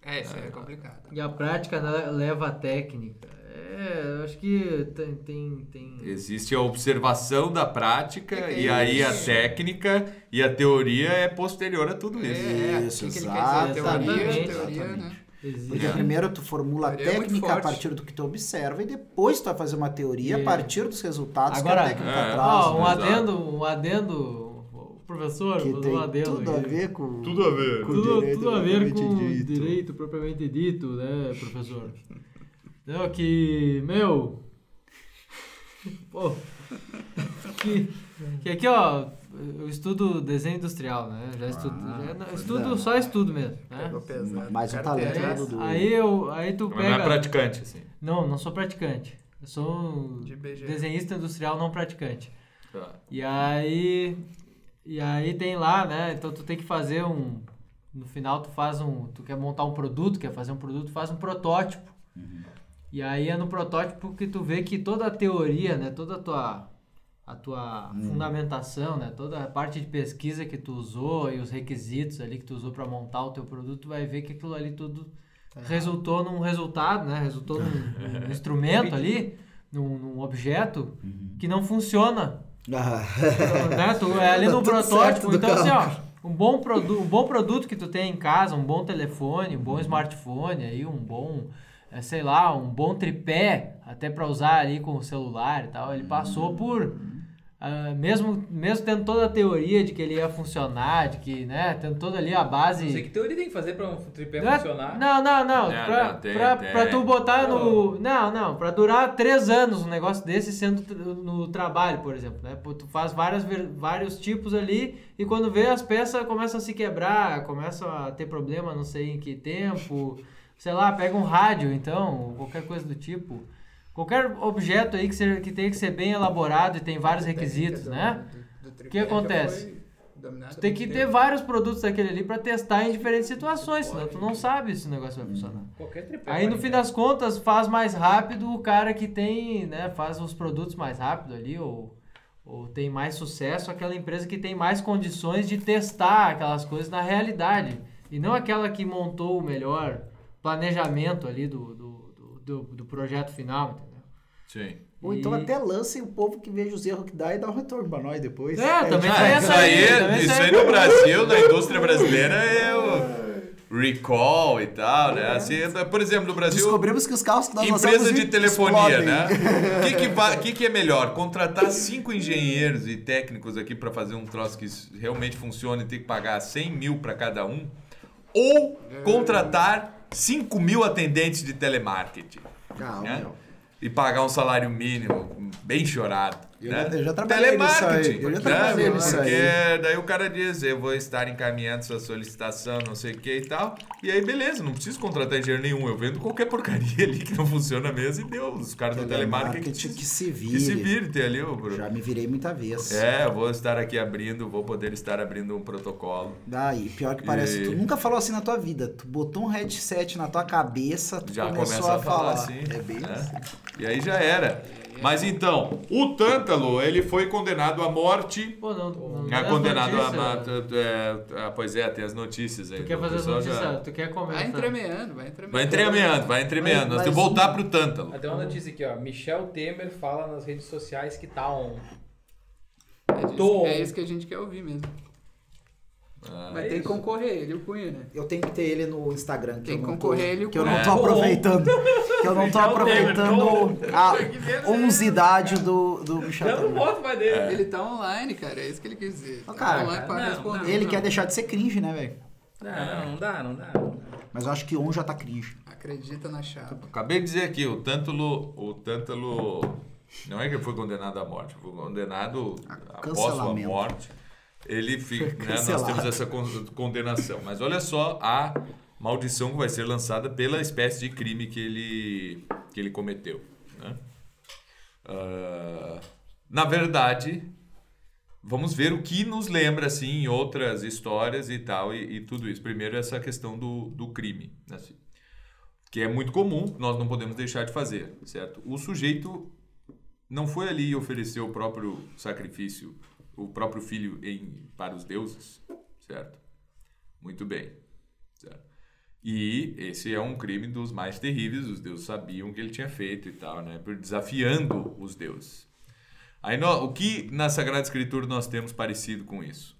É, isso aí é complicado. E a prática leva a técnica. É, eu acho que tem. tem, tem... Existe a observação da prática É e aí a isso. técnica e a teoria é posterior a tudo isso. É, é, Isso, o que, dizer? Teoria, exatamente, teoria, né? exatamente. Existe. Porque É. primeiro tu formula a é técnica a forte. partir do que tu observa e depois tu vai fazer uma teoria E- a partir dos resultados Agora, que a técnica é, traz. Ó, um né? Exato. adendo, um adendo, professor, que tem um adendo. tudo a ver com... Tudo a ver. com Tudo, direito tudo a ver com dito. direito propriamente dito, né, professor? *laughs* Não, que, meu... Pô, que, que aqui, ó, eu estudo desenho industrial, né? Já estudo, Ah, já, estudo, é. só estudo mesmo, né? Pesado. Um Carteira. talento É, do- do- aí, eu, aí tu Mas não é pega... praticante, assim. Não, não sou praticante. Eu sou um De desenhista industrial não praticante. Tá. E aí. E aí tem lá, né? Então tu tem que fazer um. No final tu faz um. Tu quer montar um produto, quer fazer um produto, faz um protótipo. E aí é no protótipo que tu vê que toda a teoria, né? Toda a tua. a tua Hum. fundamentação, né? Toda a parte de pesquisa que tu usou e os requisitos ali que tu usou para montar o teu produto, tu vai ver que aquilo ali tudo Tá resultou num resultado, né? Resultou num, num *laughs* instrumento ali, num, num objeto Uhum. que não funciona. Ah, né? Tu é ali Tá no protótipo. Então, assim, ó, um bom, produ um bom produto que tu tem em casa, um bom telefone, um bom smartphone, aí, um bom, sei lá, um bom tripé, até para usar ali com o celular e tal. Ele passou por. ah, mesmo, mesmo tendo toda a teoria de que ele ia funcionar, de que, né, tendo toda ali a base. Não sei que teoria tem que fazer pra um tripé Não é- funcionar. Não, não, não. Não, pra, não, tem- pra, tem. pra tu botar no. Não, não. Pra durar três anos um negócio desse sendo no trabalho, por exemplo. Né? Tu faz várias, vários tipos ali e quando vê as peças começam a se quebrar, começam a ter problema, não sei em que tempo. Sei lá, pega um rádio, então, qualquer coisa do tipo. Qualquer objeto aí que, seja, que tenha que ser bem elaborado e tem vários requisitos, né? O que acontece? Tu tem que ter vários produtos daquele ali pra testar em diferentes situações, senão tu não sabe se o negócio vai funcionar. Aí no fim ter. das contas faz mais rápido o cara que tem, né, faz os produtos mais rápido ali ou, ou tem mais sucesso, aquela empresa que tem mais condições de testar aquelas coisas na realidade e não aquela que montou o melhor planejamento ali do, do, do, do, do projeto final, entendeu? Sim. Ou então E- até lancem o povo que veja os erros que dá e dá um retorno pra nós depois. É, também tipo, tem Ah, essa isso aí, isso aí no Brasil, na indústria brasileira, é o recall e tal, né? Assim, por exemplo, no Brasil, Descobrimos que os carros que nós empresa de telefonia, explodem. né? *laughs* O que, que, que que é melhor? Contratar cinco engenheiros e técnicos aqui para fazer um troço que realmente funcione e ter que pagar 100 mil para cada um? Ou contratar 5 mil atendentes de telemarketing? Calma, né? E pagar um salário mínimo bem chorado. Eu né? já- eu já trabalhei nisso aí, Telemarketing, eu já né? trabalhei nisso Porque aí. daí o cara diz, eu vou estar encaminhando sua solicitação, não sei o que e tal. E aí, beleza, não preciso contratar engenheiro nenhum. Eu vendo qualquer porcaria *laughs* ali que não funciona mesmo e deu. Os caras do telemarketing Telemarketing que se que se vire. vire, tem ali o... Já me virei muita vez. É, eu vou estar aqui abrindo, vou poder estar abrindo um protocolo. Daí, pior que parece, E- tu nunca falou assim na tua vida. Tu botou um headset na tua cabeça, tu Já começou começa a, a falar falar. assim. É bem né? assim. E aí já era. Mas então, o Tântalo, ele foi condenado à morte Pô, não, não É tem as condenado a, notícias. a, é, a- Pois é, tem as notícias aí. Tu quer fazer as pessoal já- notícias? Tu quer comentar? Vai entremeando, vai entremeando. Vai entremeando, vai entremeando. Nós Mas- temos que voltar pro Tântalo. Tem uma notícia aqui, ó. Michel Temer fala nas redes sociais que tá on. É, disso- é isso que a gente quer ouvir mesmo. Ah, Vai é ter que concorrer, ele e o Cunha, né? Eu tenho que ter ele no Instagram. Que Tem eu que não tô, concorrer ele e o Que eu não Cunha. tô É. aproveitando. que eu não tô *laughs* Temer, aproveitando a onzidade do, do Michel Eu não voto mais dele. Ele tá online, cara, é isso que ele quis dizer. Tá cara, online pra não, responder. Ele Não, quer deixar de ser cringe, né, velho? Não, não, não dá, não dá. Mas eu acho que on já tá cringe. Acredita na chapa. Acabei de dizer aqui, o Tântalo, o Tântalo não é que ele foi condenado à morte, foi condenado após sua morte. Ele *laughs* fica, né, nós temos essa con- condenação. Mas olha só a maldição que vai ser lançada pela espécie de crime que ele, que ele cometeu. né? Ah, na verdade, vamos ver o que nos lembra assim em outras histórias e tal e, e tudo isso. Primeiro essa questão do, do crime, né, assim, que é muito comum, nós não podemos deixar de fazer, certo? O sujeito não foi ali e ofereceu o próprio sacrifício, o próprio filho em, para os deuses, certo? Muito bem, certo? E esse é um crime dos mais terríveis, os deuses sabiam que ele tinha feito e tal, né? Desafiando os deuses. Aí nó- o que na Sagrada Escritura nós temos parecido com isso?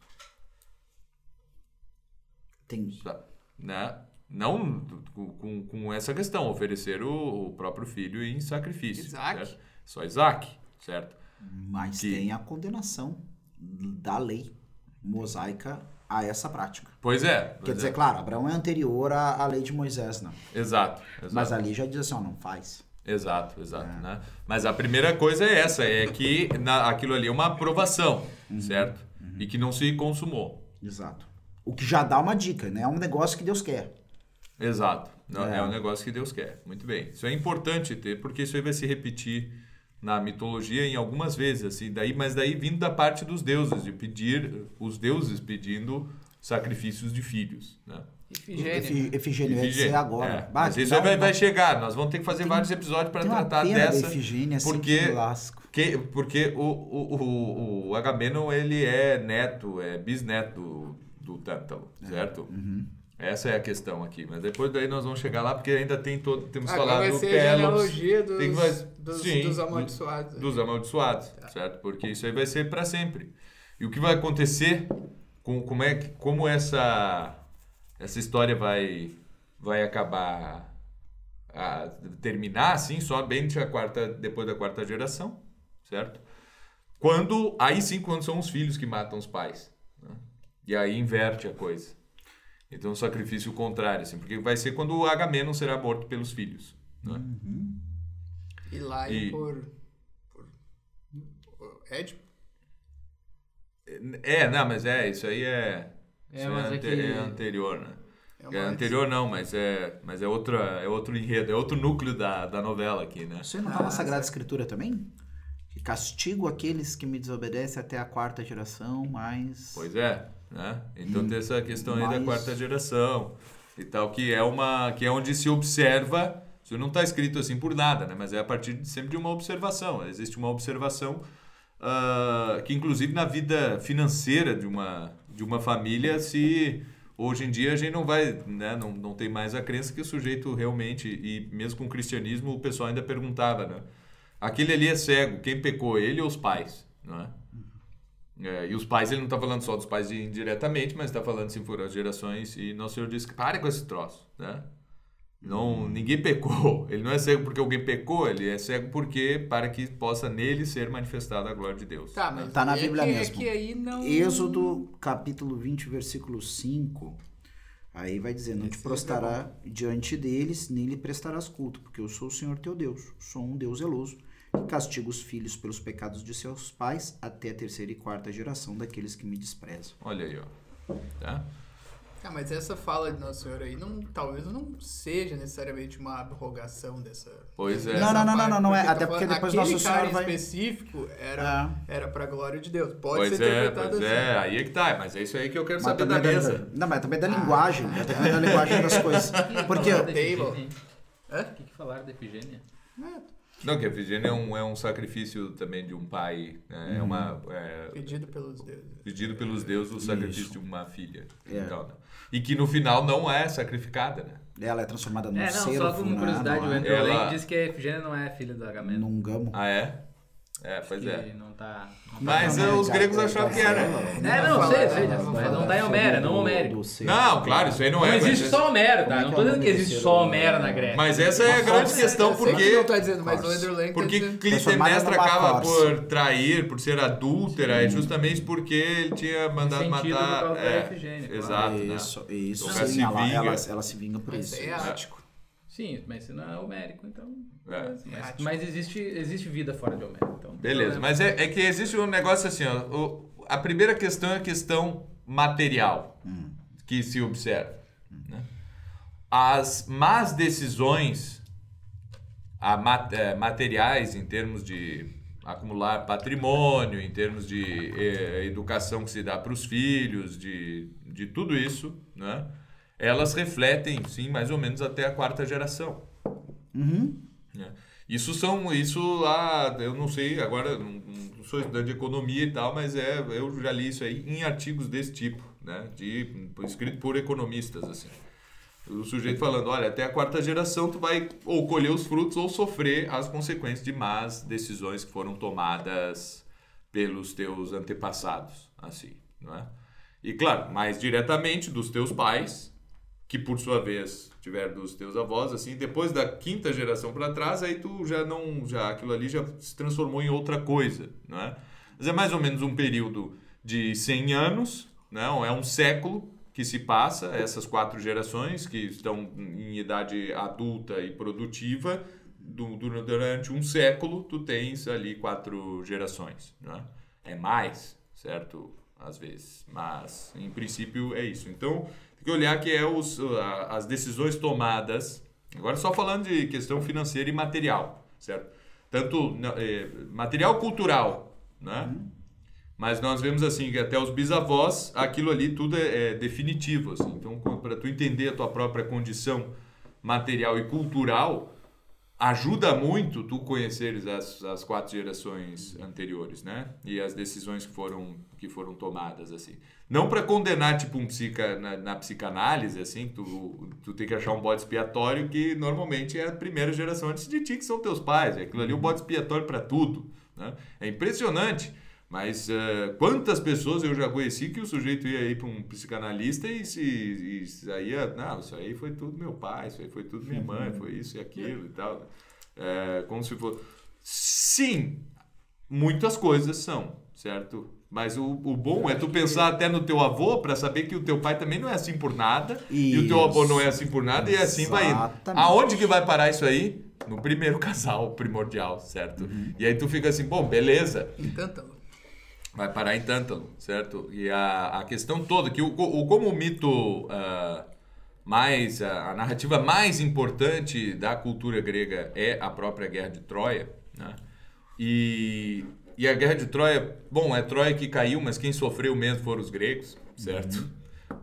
Tem. Tá, Né? Não com, com, com essa questão, oferecer o, o próprio filho em sacrifício. Isaac. certo? Só Isaac, certo? Mas Que- tem a condenação da lei mosaica a essa prática. Pois é. Quer pois dizer, é. claro, Abraão é anterior à, à lei de Moisés, né? Exato. exato. Mas ali já diz assim, ó, não faz. Exato, exato. Né? Mas a primeira coisa é essa, é que na, aquilo ali é uma aprovação, Uhum. certo? E que não se consumou. Exato. O que já dá uma dica, né? É um negócio que Deus quer. Exato. Não, é. É. um negócio que Deus quer. Muito bem. Isso é importante ter, porque isso aí vai se repetir na mitologia em algumas vezes, assim, daí, mas daí vindo da parte dos deuses, de pedir, os deuses pedindo sacrifícios de filhos, né? Efigênia. Efi- Efigênia, ia Efigênia, dizer agora. é. Bah, Mas que isso vai, vai chegar. Nós vamos ter que fazer Tem- vários episódios para tratar dessa. Efigênia, assim, porque- que lasco. Que, porque o, o, o, o Agamenon, ele é neto, é bisneto do, do Tântalo, certo? Uhum. Essa é a questão aqui. Mas depois daí nós vamos chegar lá, porque ainda tem todo... Temos Agora vai do ser Pelops, dos, tem que vai- dos, sim, dos do- amaldiçoados. dos amaldiçoados, certo? Porque isso aí vai ser para sempre. E o que vai acontecer com como é como essa essa história vai vai acabar a terminar assim, só bem a quarta depois da quarta geração, certo? Quando aí sim quando são os filhos que matam os pais, né? E aí inverte a coisa. Então, um sacrifício contrário, assim, porque vai ser quando o Agamenon será morto pelos filhos. Né? E lá E- por, por, por Édipo. É, não, mas é, isso aí é. É, isso mas é ante- que- é anterior, né? É É, anterior não, mas é, mas é, outra, é outro enredo, é outro núcleo da, da novela aqui, né? Isso aí não tá na Ah, Sagrada certo. Escritura também? Que castigo aqueles que me desobedecem até a quarta geração, mas... Pois é, né? Então tem essa questão aí da Mas- quarta geração e tal, que é uma que é onde se observa, isso não está escrito assim por nada, né? Mas é a partir de, sempre de uma observação. Existe uma observação ah, que inclusive na vida financeira de uma de uma família se hoje em dia a gente não vai, né? Não, não tem mais a crença que o sujeito realmente e mesmo com o cristianismo o pessoal ainda perguntava, né? Aquele ali é cego, quem pecou, ele ou os pais, não é? É, e os pais, ele não está falando só dos pais indiretamente, mas está falando assim por as gerações. E Nosso Senhor disse que pare com esse troço, né? Não, ninguém pecou. Ele não é cego porque alguém pecou, ele é cego porque para que possa nele ser manifestada a glória de Deus. Tá, mas Tá na é Bíblia que, mesmo. É que aí não... Êxodo, capítulo 20, versículo 5. Aí vai dizer: Não te Esse prostará diante deles, nem lhe prestarás culto, porque eu sou o Senhor teu Deus. Sou um Deus zeloso, que castiga os filhos pelos pecados de seus pais até a terceira e quarta geração daqueles que me desprezam. Olha aí, ó. Tá? Ah, mas essa fala de Nosso Senhor aí não, talvez não seja necessariamente uma abrogação dessa. Pois é. Não, não, não, não, não, não é. Porque Até tá porque depois aquele Nosso cara Senhor vai- específico era, era pra glória de Deus. Pode Pois ser é, interpretado pois assim. é. Aí é que tá. Mas é isso aí que eu quero Mas saber da mesa. Não, mas também da linguagem. né? Também da linguagem das coisas. *laughs* Porque? O que, que falaram da Efigênia? Não, que a Efigênia é um, é um sacrifício também de um pai. né? É uma. Uhum. é, Pedido pelos deuses. pedido pelos deuses o sacrifício Isso. de uma filha. É. Então, né? E que no final não é sacrificada, né? ela é transformada num É, não, servo, só né? curiosidade, o Andrew Ela- Lane disse que a Efigênia não é filha do Agamemnon. Num gamo. Ah, é? É, pois que é. não tá... Não tá Mas Não, não, os é gregos achavam que era. É, não, sei, sei, Não não tá em Homero, é não homérico. Não, claro, isso aí não, Não é. existe mas, só Homero, é tá? Não é tô o dizendo que existe só? Homero na Grécia. mas essa é a grande questão, porque. não tá dizendo, mas o Porque Clitemnestra acaba por trair, por ser adúltera, é justamente porque ele tinha mandado matar. é, exato, né? Isso, isso. Então, ela se vinga. por isso. é ático. Sim, mas isso não é homérico, então... É. Mas, mas existe, existe vida fora de Homero, então... Beleza, mas é, é que existe um negócio assim, ó. o- a primeira questão é a questão material que se observa. né? As más decisões a ma- eh, materiais em termos de acumular patrimônio, em termos de eh, educação que se dá para os filhos, de, de tudo isso, né? Elas refletem, sim, mais ou menos até a quarta geração. Uhum. né? Isso são, isso lá, eu não sei, agora não, não sou estudante de economia e tal, mas é, eu já li isso aí em artigos desse tipo, né? De, escrito por economistas, assim. O sujeito falando, olha, até a quarta geração tu vai ou colher os frutos ou sofrer as consequências de más decisões que foram tomadas pelos teus antepassados, assim, não é? E claro, mais diretamente dos teus pais, que por sua vez tiver dos teus avós, assim, depois da quinta geração para trás, aí tu já não, já aquilo ali já se transformou em outra coisa, não é? Mas é mais ou menos um período de 100 anos, não? É um século que se passa, essas quatro gerações que estão em idade adulta e produtiva, du- du- durante um século tu tens ali quatro gerações, não é? É mais, certo? Às vezes, mas em princípio é isso. Então, tem que olhar que é os, as decisões tomadas, agora só falando de questão financeira e material, certo? Tanto eh, material cultural, né? Mas nós vemos assim que até os bisavós, aquilo ali tudo é, é definitivo. Assim. Então, para tu entender a tua própria condição material e cultural, ajuda muito tu conheceres as, as quatro gerações anteriores, né? E as decisões que foram, que foram tomadas, assim. Não para condenar, tipo, um psica, na, na, psicanálise, assim, tu, tu tem que achar um bode expiatório que normalmente é a primeira geração antes de ti, que são teus pais. É aquilo ali é um bode expiatório para tudo, né? É impressionante mas uh, quantas pessoas eu já conheci que o sujeito ia aí para um psicanalista e se e saía, não, isso aí foi tudo meu pai, isso aí foi tudo minha mãe, foi isso e aquilo e tal. É, como se fosse. Sim, muitas coisas são, certo? Mas o, o bom é tu pensar até no teu avô para saber que o teu pai também não é assim por nada isso. e o teu avô não é assim por nada e assim vai indo. Aonde que vai parar isso aí? No primeiro *laughs* casal primordial, certo? Uhum. E aí tu fica assim, bom, beleza. Encanta vai parar em Tântalo, certo? E a, a questão toda, que o, o como o mito uh, mais, a, a, narrativa mais importante da cultura grega é a própria Guerra de Troia, né? E, e a Guerra de Troia, bom, é Troia que caiu, mas quem sofreu mesmo foram os gregos, certo? Uhum.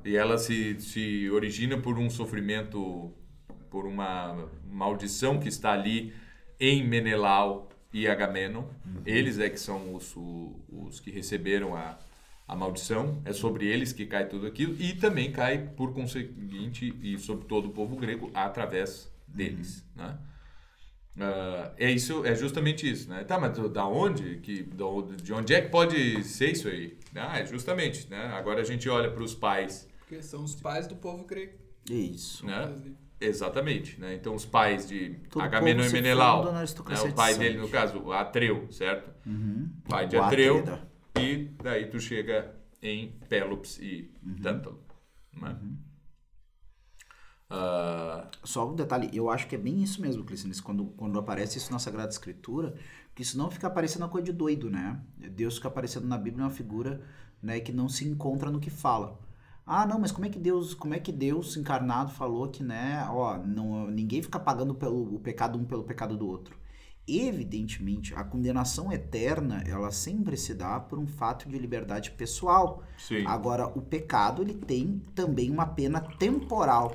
E ela se, se origina por um sofrimento, por uma maldição que está ali em Menelau, e Agamenon. Uhum. Eles é que são os, os que receberam a, a maldição. É sobre eles que cai tudo aquilo. E também cai, por conseguinte, e sobre todo o povo grego, através deles. Uhum. Né? Uh, é isso, é justamente isso, né? Tá, mas da onde que, de onde é que pode ser isso aí? Ah, é justamente, né? Agora a gente olha para os pais. Porque são os pais do povo grego. Isso. Né? Exatamente, né? Então os pais de Todo Agamenon e Menelau, né? o pai dele no caso, Atreu, certo? Uhum. Pai de Atreu e daí tu chega em Pélops e uhum. Tântalo, né? Uhum. Uh... Só um detalhe, eu acho que é bem isso mesmo, Clícenes, quando, quando aparece isso na Sagrada Escritura, que isso não fica parecendo uma coisa de doido, né? Deus fica aparecendo na Bíblia uma figura né, que não se encontra no que fala. Ah, não, mas como é que Deus, como é que Deus encarnado falou que, né, ó, não, ninguém fica pagando pelo o pecado um pelo pecado do outro. Evidentemente, a condenação eterna, ela sempre se dá por um fato de liberdade pessoal. Sim. Agora, o pecado, ele tem também uma pena temporal.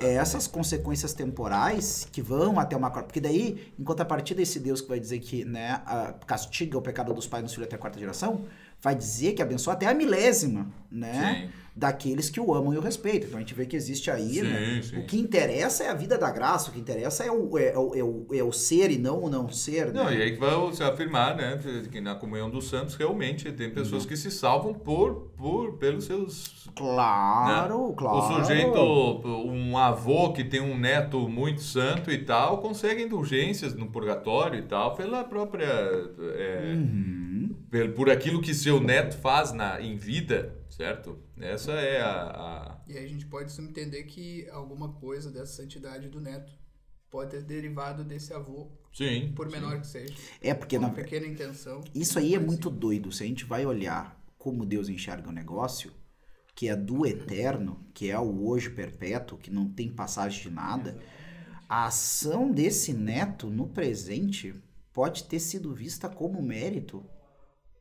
É essas consequências temporais que vão até uma porque daí, enquanto a partir desse Deus que vai dizer que né, castiga o pecado dos pais no filho até a quarta geração, vai dizer que abençoa até a milésima, né? Sim daqueles que o amam e o respeitam. Então a gente vê que existe aí, sim, né? Sim. O que interessa é a vida da graça, o que interessa é o, é, o, é o, é o ser e não o não ser. Não, né? e aí que vai se afirmar, né? Que na comunhão dos santos realmente tem pessoas uhum. que se salvam por, por pelos seus. Claro, né? claro. O sujeito, um avô que tem um neto muito santo e tal, consegue indulgências no purgatório e tal, pela própria. É, uhum. Por aquilo que seu neto faz na, em vida certo? Essa é a, a... E aí a gente pode subentender que alguma coisa dessa santidade do neto pode ter derivado desse avô. Sim. Por menor sim. que seja. É porque uma na... pequena intenção. Isso aí é muito doido. Se a gente vai olhar como Deus enxerga o negócio, que é do eterno, que é o hoje perpétuo, que não tem passagem de nada, a ação desse neto no presente pode ter sido vista como mérito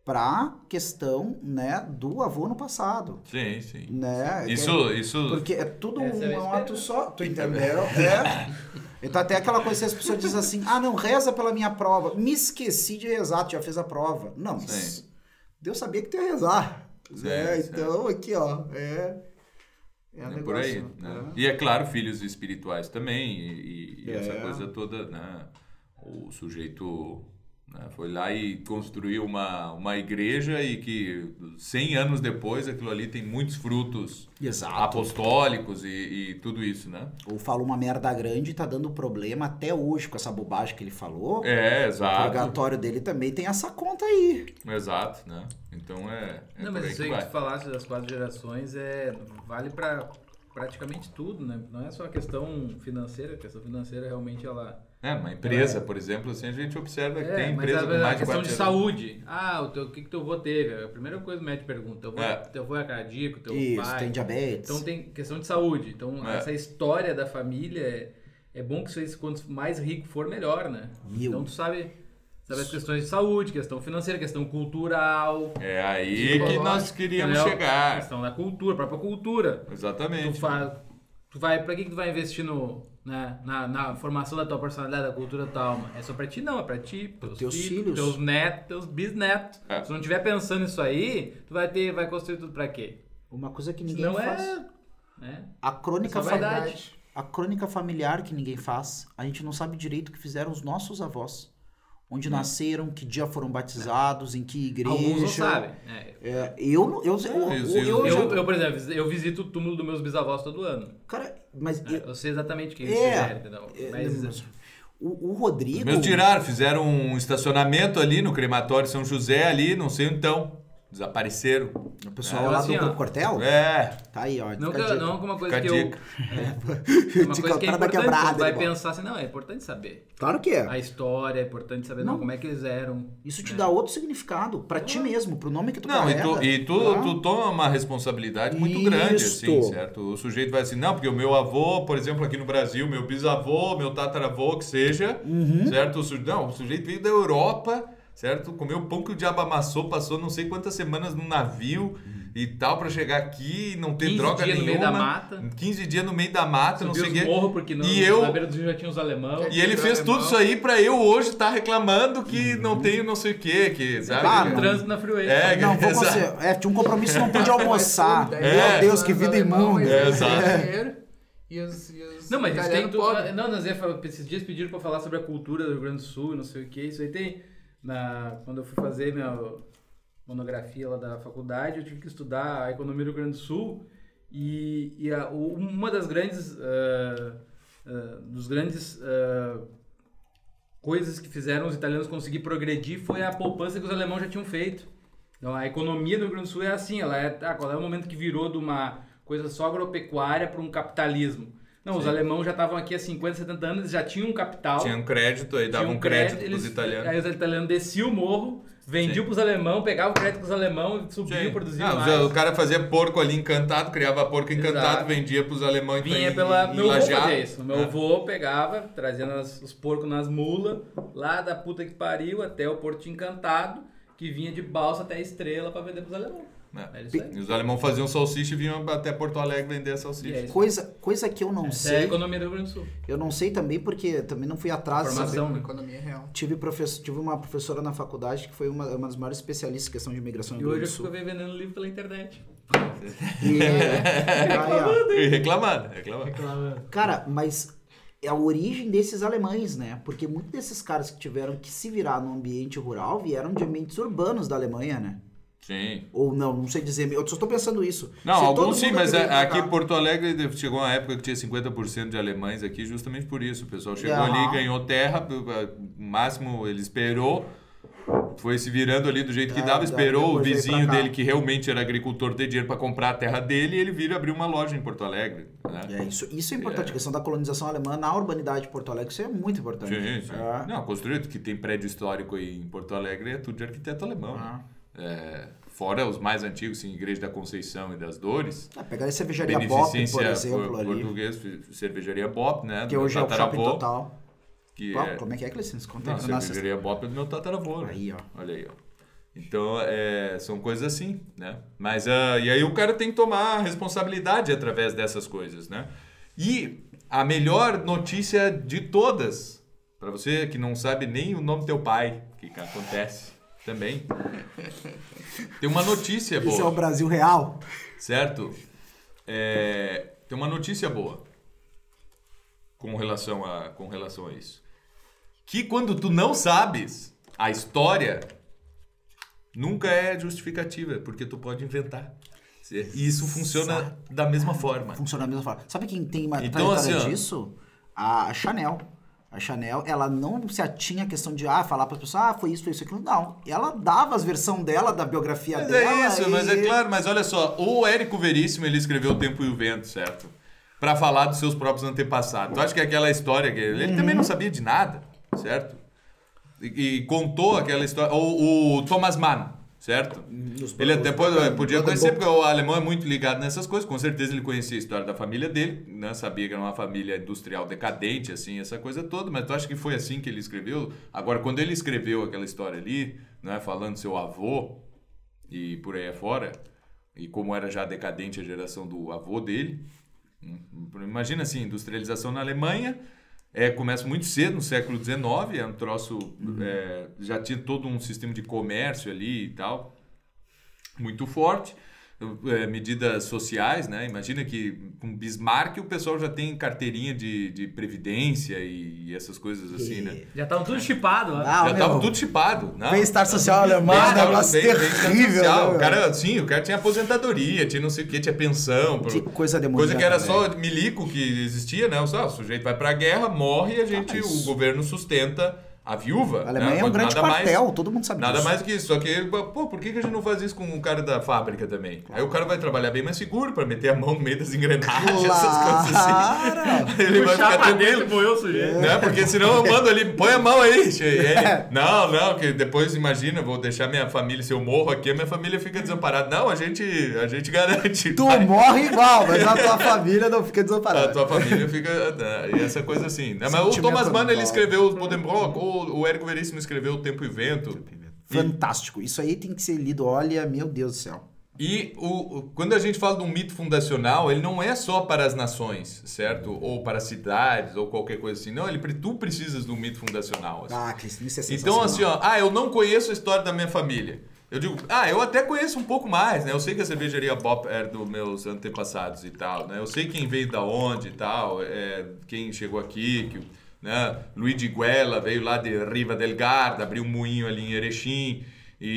para questão né do avô no passado sim sim né isso é, isso porque é tudo um, é um ato só tu entendeu *laughs* é então até aquela coisa que as pessoas dizem assim ah não reza pela minha prova me esqueci de rezar tu já fez a prova não sim. Deus sabia que tu ia rezar sim, né? Sim. então aqui ó é é, é por aí né? né? e é claro filhos espirituais também e, e essa é. coisa toda né o sujeito? Foi lá e construiu uma, uma igreja e que 100 anos depois aquilo ali tem muitos frutos Exato. apostólicos e, e, tudo isso, né? Ou falou uma merda grande e tá dando problema até hoje com essa bobagem que ele falou. É, exato. O purgatório dele também tem essa conta aí. Exato, né? Então é. é Não, mas isso aí que, que tu falasse das quatro gerações é, vale para praticamente tudo, né? Não é só a questão financeira, a questão financeira realmente ela é, uma empresa, é. por exemplo, assim, a gente observa que é, tem empresa mas a, mais a questão de saúde. Ah, o, teu, o que, que teu avô teve? A primeira coisa que o médico pergunta, teu avô, é. teu avô é cardíaco, teu Isso, pai... tem diabetes. Então tem questão de saúde. Então é. essa história da família, é, é bom que você, quanto mais rico for, melhor, né? Mil. Então tu sabe saber as questões de saúde, questão financeira, questão cultural. É aí que nós queríamos entendeu? chegar. Questão da cultura, a própria cultura. Tu, Exatamente. Tu vai, pra que, que tu vai investir no, né, na, na formação da tua personalidade, da cultura da tua alma? É só pra ti? Não, é pra ti, teus, teus filhos, filhos. teus netos, teus bisnetos. É. Se não tiver pensando nisso aí, tu vai ter, vai construir tudo pra quê? Uma coisa que ninguém Não faz. é. Né? A crônica, Essa fa- vaidade. a crônica familiar que ninguém faz. A gente não sabe direito o que fizeram os nossos avós. Onde nasceram, que dia foram batizados, em que igreja. Alguns não sabem. né? É, eu, não- eu, eu, eu, por exemplo, eu visito o túmulo dos meus bisavós todo ano. Cara, mas né? eu- Eu sei exatamente quem eles É, fizeram, entendeu? é, Mas, o, o Rodrigo. Os meus tiraram, fizeram um estacionamento ali no crematório São José, ali, não sei então. Desapareceram. O pessoal É, lá assim, do Cortel? É. Tá aí, ó. não, não que uma coisa Fica que eu. É, *laughs* uma coisa o que é importante. quebrada, vai irmão. pensar assim, não, é importante saber. Claro que é. A história, é importante saber não, Não. como é que eles eram. Isso te dá outro significado pra ti mesmo, pro nome que tu Não, e carrega. tu, e tu, tá? tu toma uma responsabilidade muito grande, assim, Isto. certo? O sujeito vai assim, não, porque o meu avô, por exemplo, aqui no Brasil, meu bisavô, meu tataravô, que seja, Uhum. certo? O suje- Não, o sujeito veio da Europa, certo? Comeu o pão que o diabo amassou, passou não sei quantas semanas num navio e tal, pra chegar aqui e não ter 15 droga dias no nenhuma. meio da mata. 15 dias no meio da mata, não sei o Subiu quê. porque no, E eu- na beira do rio já tinha os alemão. E ele fez alemão. tudo isso aí pra eu hoje estar reclamando que não tenho não sei o quê, que, sabe? Ah, não. trânsito na freeway. É, Não, vou *laughs* Exato. você. É, tinha um compromisso, não pude *laughs* almoçar. É. Meu Deus, que vida imunda. É, exato. *laughs* E os, e os Não, mas isso tem. italianos Tu, pobres. não, nós falar- esses dias pediram pra falar sobre a cultura do Rio Grande do Sul e não sei o que. Isso aí tem. Na, quando eu fui fazer minha monografia lá da faculdade, eu tive que estudar a economia do Rio Grande do Sul. E, e a- uma das grandes. ah, ah, dos grandes. ah, coisas que fizeram os italianos conseguir progredir foi a poupança que os alemães já tinham feito. Então, a economia do Rio Grande do Sul é assim, ela é, tá, qual é o momento que virou de uma coisa só agropecuária para um capitalismo? Não, os Sim. alemães já estavam aqui há 50, 70 anos, eles já tinham um capital. Tinha um crédito aí, dava tinham um crédito, eles, pros italianos. Aí os italianos desciam o morro, vendiam para os alemães, pegavam o crédito com os alemães, subiam, produziam Ah, mais. o cara fazia porco ali encantado, criava porco encantado, Exato. vendia pros alemães Vinha em- pela. em Meu avô fazia isso. Meu É. avô pegava, trazia nas- os porcos nas mulas, lá da puta que pariu até o Porto Encantado, que vinha de balsa até a estrela pra vender pros alemães. É. É. E os alemães faziam salsicha e vinham até Porto Alegre vender a é salsicha. isso. Coisa, coisa que eu não Essa é a sei. economia do Rio Grande do Sul. Eu não sei também porque também não fui atrás de Formação. saber. Uma economia real. Tive, professor, tive uma professora na faculdade que foi uma, uma das maiores especialistas em questão de imigração E no Rio hoje eu fico vendendo livro pela internet. E- *laughs* ó. E reclamando, reclamando. Cara, mas é a origem desses alemães, né? Porque muitos desses caras que tiveram que se virar no ambiente rural vieram de ambientes urbanos da Alemanha, né? Sim. Ou não, não sei dizer. Eu só estou pensando isso. Não, Se alguns sim, mas é- aqui em Porto Alegre chegou uma época que tinha 50% de alemães aqui, justamente por isso. O pessoal chegou Aham. ali, ganhou terra, o máximo ele esperou, foi se virando ali do jeito que É, dava, esperou o vizinho dele, que realmente era agricultor, ter dinheiro para comprar a terra dele, e ele vira abrir uma loja em Porto Alegre. Né? É, isso, isso é importante. A questão da colonização alemã na urbanidade de Porto Alegre, isso é muito importante. Sim, sim. É. Não, construído que tem prédio histórico aí em Porto Alegre é tudo de arquiteto alemão. Ah. né? É, fora os mais antigos, assim, Igreja da Conceição e das Dores. É, pegar a cervejaria Bop, por exemplo, por- ali. português, cervejaria Bop, né? Que hoje é o shopping total. Que Pô, é... Como é que é que eles se Não, contam? Nossa, cervejaria Bop é do meu tataravô. né? Aí, ó. Olha aí, ó. Então, é, são coisas assim, né? Mas, ah, e aí o cara tem que tomar responsabilidade através dessas coisas, né? E a melhor notícia de todas, para você que não sabe nem o nome do teu pai, o que, que acontece também, tem uma notícia Esse é o boa, Brasil real. certo? É, tem uma notícia boa com relação, a, com relação a isso. Que quando tu não sabes a história, nunca é justificativa, porque tu pode inventar. E isso funciona da mesma forma. Funciona da mesma forma. Sabe quem tem uma Então, trajetória assim, disso? A Chanel. A Chanel, ela não se atinha à questão de ah, falar para as pessoas, ah, foi isso, foi isso, aquilo. Não. Ela dava as versões dela, da biografia Mas dela. é isso, e- mas é claro, mas olha só, o Érico Veríssimo, ele escreveu O Tempo e o Vento, certo? Pra falar dos seus próprios antepassados. Tu acha que é aquela história que ele, ele também não sabia de nada, certo? E, e contou aquela história. O, o Thomas Mann, certo? Ele até pode, podia os- conhecer, porque o alemão é muito ligado nessas coisas. Com certeza ele conhecia a história da família dele, né? Sabia que era uma família industrial decadente, assim, essa coisa toda. Mas tu acha que foi assim que ele escreveu? Agora, quando ele escreveu aquela história ali, né? Falando do seu avô e por aí afora, e como era já decadente a geração do avô dele. hum, Imagina assim, industrialização na Alemanha... É, começa muito cedo, no século XIX, é um troço... é, já tinha todo um sistema de comércio ali e tal muito forte. É, medidas sociais, né? Imagina que com Bismarck o pessoal já tem carteirinha de, de previdência e, e essas coisas assim, né? Já estavam tudo chipado. Ah, já meu, tava tudo chipado, né? Bem-estar social alemão, um Bem-estar- negócio bem- terrível. social. né, o cara, sim, o cara tinha aposentadoria, tinha não sei o que, tinha pensão. Pro- coisa demoníaca. Coisa que era só milico que existia, né? Só, o sujeito vai pra guerra, morre e a gente, mas- o governo sustenta a viúva. A Alemanha né? é um grande Nada mais- quartel, todo mundo sabe Nada disso. mais que isso. Só que, pô, por que que a gente não faz isso com o cara da fábrica também? Aí o cara vai trabalhar bem mais seguro pra meter a mão no meio das engrenagens, essas coisas assim. Claro. *laughs* Ele vai Puxar ficar pra dentro tranquilo. e morreu o sujeito. Né? Porque senão eu mando ali, põe a mão aí. che- e aí, Não, não, que depois imagina, vou deixar minha família, se eu morro aqui, a minha família fica desamparada. Não, a gente, a gente garante. Tu vai. morre igual, mas a tua família não fica A desamparada. tua família fica. né, E essa coisa assim. né? Mas o Thomas Mann, ele escreveu o Buddenbrock, o, o Érico Veríssimo escreveu O Tempo e o Vento. Fantástico. Isso aí tem que ser lido. Olha, meu Deus do céu. E o, quando a gente fala de um mito fundacional, ele não é só para as nações, certo? Ou para as cidades, ou qualquer coisa assim. Não, ele, tu precisas de um mito fundacional. assim. Ah, Cristina, isso é Então, assim, ó, ah, eu não conheço a história da minha família. Eu digo, ah, eu até conheço um pouco mais, né? Eu sei que a cervejaria Bop era dos meus antepassados e tal, né? Eu sei quem veio da onde e tal, é, quem chegou aqui, que, né? Luigi Guella veio lá de Riva del Garda, abriu um moinho ali em Erechim e,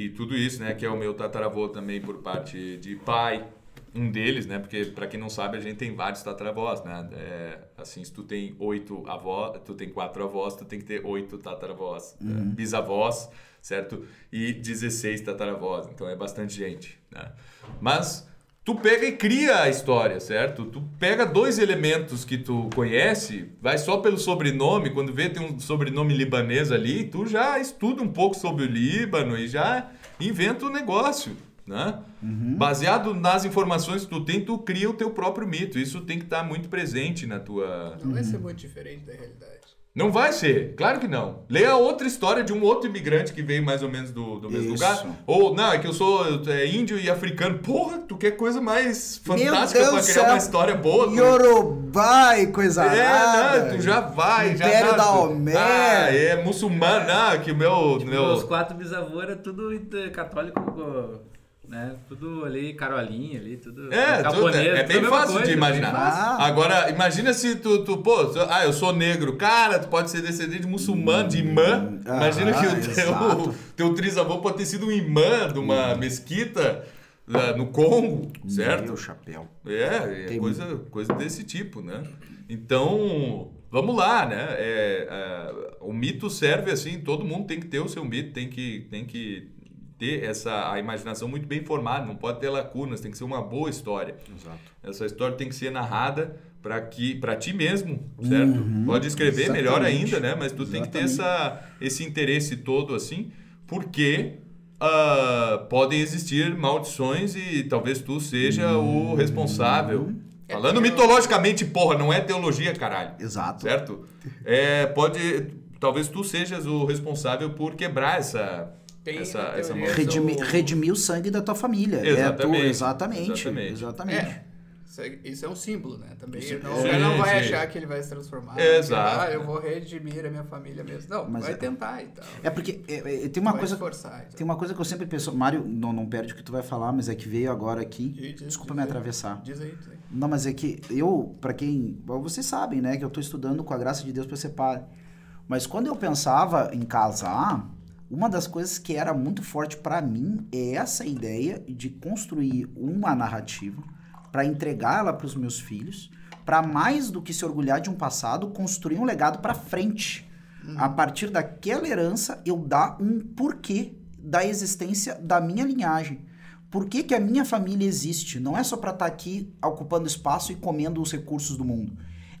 e, e tudo isso, né? Que é o meu tataravô também por parte de pai. Um deles, né? Porque, pra quem não sabe, a gente tem vários tataravós, né? É, assim, se tu tem oito avós, tu tem quatro avós, tu tem que ter oito tataravós, né? bisavós, certo? E 16 tataravós, então é bastante gente, né? Mas tu pega e cria a história, certo? Tu pega dois elementos que tu conhece, vai só pelo sobrenome, quando vê tem um sobrenome libanês ali, tu já estuda um pouco sobre o Líbano e já inventa o negócio, né? Baseado nas informações que tu tem, tu cria o teu próprio mito. Isso tem que estar muito presente na tua... Não vai ser muito diferente da realidade. Não vai ser, claro que não. Leia outra história de um outro imigrante que veio mais ou menos do, do mesmo Isso. lugar. Ou, não, é que eu sou é, índio e africano. Porra, tu quer coisa mais fantástica pra criar céu. uma história boa. tu- Yorubá e coisa É, arada. não, tu já vai, já Império da Homero. Ah, é muçulmano, ah, que o meu... Tipo, meu... Meus quatro bisavôs era tudo católico, né? Tudo ali, Carolinha ali, tudo É, tudo, é, é tudo bem mesma fácil coisa, de bem imaginar. fácil. Ah. Agora, imagina se tu, tu, pô, tu- ah, eu sou negro. Cara, tu pode ser descendente de muçulmano, de imã. Ah, imagina que o *laughs* teu, teu trisavô pode ter sido um imã de uma mesquita ah, no Congo, certo? Meu chapéu. É, é Tem coisa, coisa desse tipo, né? Então, vamos lá, né? É, é, o mito serve assim, todo mundo tem que ter o seu mito, tem que, tem que ter essa a imaginação muito bem formada, não pode ter lacunas, tem que ser uma boa história. Exato. Essa história tem que ser narrada para que para ti mesmo, certo? Pode escrever melhor Uhum. Exatamente. ainda, né? Mas tu tem que ter Exatamente. essa, esse interesse todo assim, porque ah, podem existir maldições e talvez tu seja o Uhum. responsável. É, Falando tem- mitologicamente, porra, não é teologia, caralho. Exato. Certo? É, pode. Talvez tu sejas o responsável por quebrar essa. Tem essa, a essa. Redimir, Sou- redimir o sangue da tua família. É Exatamente. tu, exatamente. Exatamente. Exatamente. É, isso é, isso é um símbolo, né? Também Isso- não, Sim, o cara não vai sim. achar que ele vai se transformar. Exato. Ah, eu vou redimir a minha família mesmo. Não, Mas vai é- tentar e tal. É porque é, é, tem uma vai coisa. esforçar e tal. Tem uma coisa que eu sempre penso, Mário, não, não perde o que tu vai falar, mas é que veio agora aqui. Diz, diz, Desculpa diz me atravessar. Diz aí, diz aí. Não, mas é que eu, pra quem. Vocês sabem, né, que eu tô estudando com a graça de Deus pra ser padre. Mas quando eu pensava em casar, uma das coisas que era muito forte pra mim é essa ideia de construir uma narrativa pra entregar ela pros meus filhos, pra mais do que se orgulhar de um passado, construir um legado pra frente. A partir daquela herança, eu dar um porquê da existência da minha linhagem. Por que, que a minha família existe? Não é só para estar aqui ocupando espaço e comendo os recursos do mundo.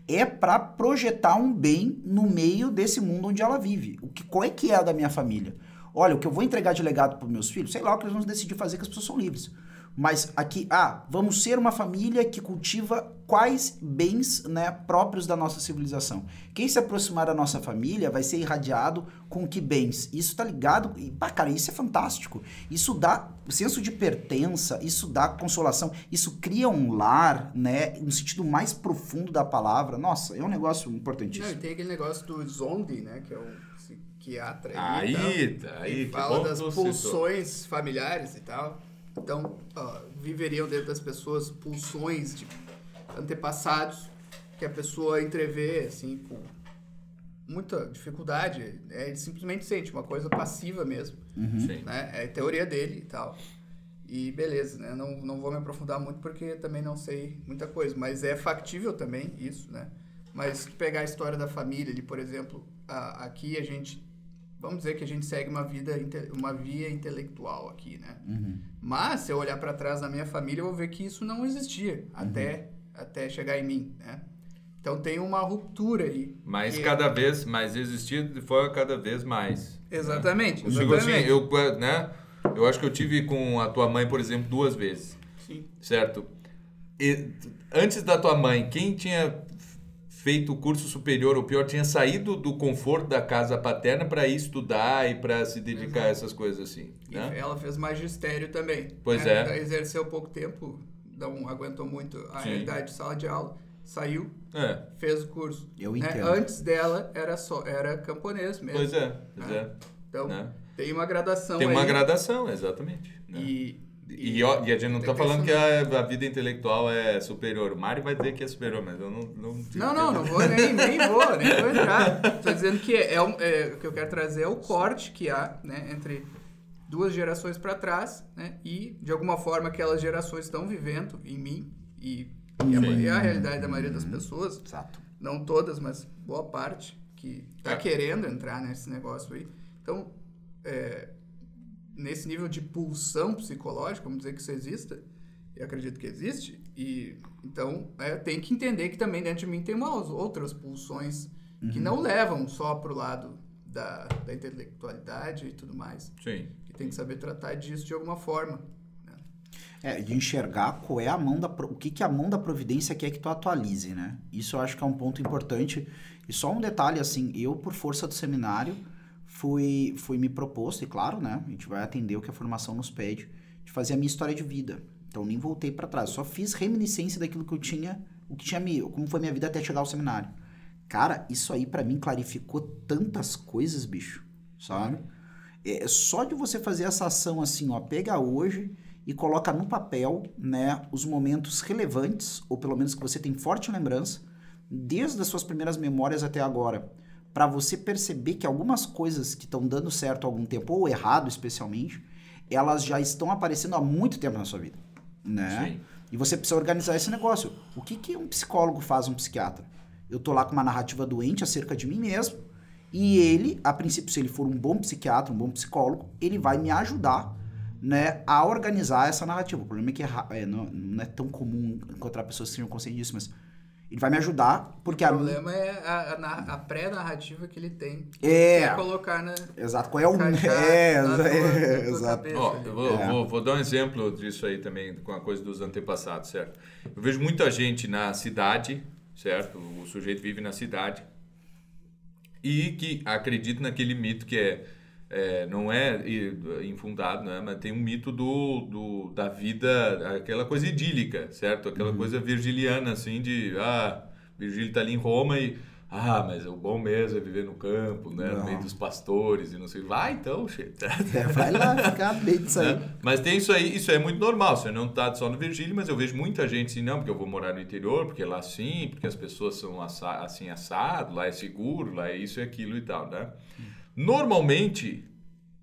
É para projetar um bem no meio desse mundo onde ela vive. O que, qual é que é a da minha família? Olha, o que eu vou entregar de legado para meus filhos, sei lá o que eles vão decidir fazer, que as pessoas são livres. Mas aqui, ah, vamos ser uma família que cultiva quais bens né, próprios da nossa civilização. Quem se aproximar da nossa família vai ser irradiado com que bens? Isso tá ligado. E, pá, cara, isso é fantástico. Isso dá senso de pertença, isso dá consolação, isso cria um lar, né? No sentido mais profundo da palavra. Nossa, é um negócio Não, importantíssimo. e tem aquele negócio do Zondi, né? Que é um psiquiatra Aí, e tá, aí, que que fala das você citou. pulsões familiares e tal. Então, ó, viveriam dentro das pessoas pulsões de antepassados que a pessoa entrevê, assim, com muita dificuldade. né? Ele simplesmente sente uma coisa passiva mesmo, Sim. né? É a teoria dele e tal. E beleza, né? Não, não vou me aprofundar muito porque também não sei muita coisa, mas é factível também isso, né? Mas pegar a história da família ali, por exemplo, a- aqui a gente, vamos dizer que a gente segue uma vida, uma via intelectual aqui, né? Mas se eu olhar para trás na minha família, eu vou ver que isso não existia até, até chegar em mim, né? Então tem uma ruptura aí. Mas que- cada vez mais existir de forma cada vez mais. Exatamente, Eu digo assim, exatamente. eu, né? Eu acho que eu tive com a tua mãe, por exemplo, duas vezes, Sim. certo? E, antes da tua mãe, quem tinha feito o curso superior, ou pior, tinha saído do conforto da casa paterna para ir estudar e para se dedicar a essas coisas assim, E né? ela fez magistério também. Pois né? é. Exerceu pouco tempo, não aguentou muito a Sim. realidade de sala de aula, saiu, É, fez o curso. Eu né? entendo. Antes dela era só era camponês mesmo. pois é, pois né? é. Então né? tem uma gradação Tem uma aí. gradação, exatamente. né? E, E, e a gente não Tem tá falando que a, a vida intelectual é superior. O Mário vai dizer que é superior, mas eu não... Não, Não, não, não vou nem, nem *laughs* vou, nem vou entrar. Tô dizendo que é, um- é, o que eu quero trazer é o corte que há, né, entre duas gerações para trás, né, e de alguma forma aquelas gerações estão vivendo em mim e, e, a, e a realidade da maioria das pessoas, Exato. não todas, mas boa parte que tá É. querendo entrar nesse negócio aí. Então, é, nesse nível de pulsão psicológica, vamos dizer que isso exista, eu acredito que existe, e então é, tem que entender que também dentro de mim tem umas outras pulsões que não levam só pro lado da, da intelectualidade e tudo mais, Sim. que tem que saber tratar disso de alguma forma. né? É, de enxergar qual é a mão da o que, que a mão da providência quer que tu atualize, né? Isso eu acho que é um ponto importante. E só um detalhe, assim, eu, por força do seminário, fui, fui me proposto, e claro, né? A gente vai atender o que a formação nos pede, de fazer a minha história de vida. Então nem voltei para trás, só fiz reminiscência daquilo que eu tinha, o que tinha me, como foi minha vida até chegar ao seminário. Cara, isso aí pra mim clarificou tantas coisas, bicho, sabe? É só de você fazer essa ação assim, ó, pega hoje e coloca no papel, né, os momentos relevantes, ou pelo menos que você tem forte lembrança, desde as suas primeiras memórias até agora, para você perceber que algumas coisas que estão dando certo há algum tempo, ou errado especialmente, elas já estão aparecendo há muito tempo na sua vida, né? Sim. E você precisa organizar esse negócio. O que, que um psicólogo faz, um psiquiatra? Eu tô lá com uma narrativa doente acerca de mim mesmo, e ele, a princípio, se ele for um bom psiquiatra, um bom psicólogo, ele vai me ajudar né, a organizar essa narrativa. O problema é que é é, não, não é tão comum encontrar pessoas que sejam conscientes disso, mas ele vai me ajudar, porque O a problema é a, a na- a pré-narrativa que ele tem. É. Quer colocar na. Exato, qual é o. *laughs* É, tua- é, exato. cabeça Ó, ali. eu vou, É. vou- vou dar um exemplo disso aí também, com a coisa dos antepassados, certo? Eu vejo muita gente na cidade, certo? O sujeito vive na cidade e que acredita naquele mito que é, é, não é infundado, né? mas tem um mito do, do, da vida, aquela coisa idílica, certo? Aquela coisa virgiliana, assim, de, ah, Virgílio tá ali em Roma e, ah, mas o bom mesmo é viver no campo, né? No meio dos pastores e não sei. Vai então, chefe. É, vai lá ficar bem disso aí. *laughs* né? Mas tem isso aí, isso é muito normal. Você não tá só no Virgílio, mas eu vejo muita gente assim, não, porque eu vou morar no interior, porque lá sim, porque as pessoas são assa- assim assado, lá é seguro, lá é isso e aquilo e tal, né? Normalmente,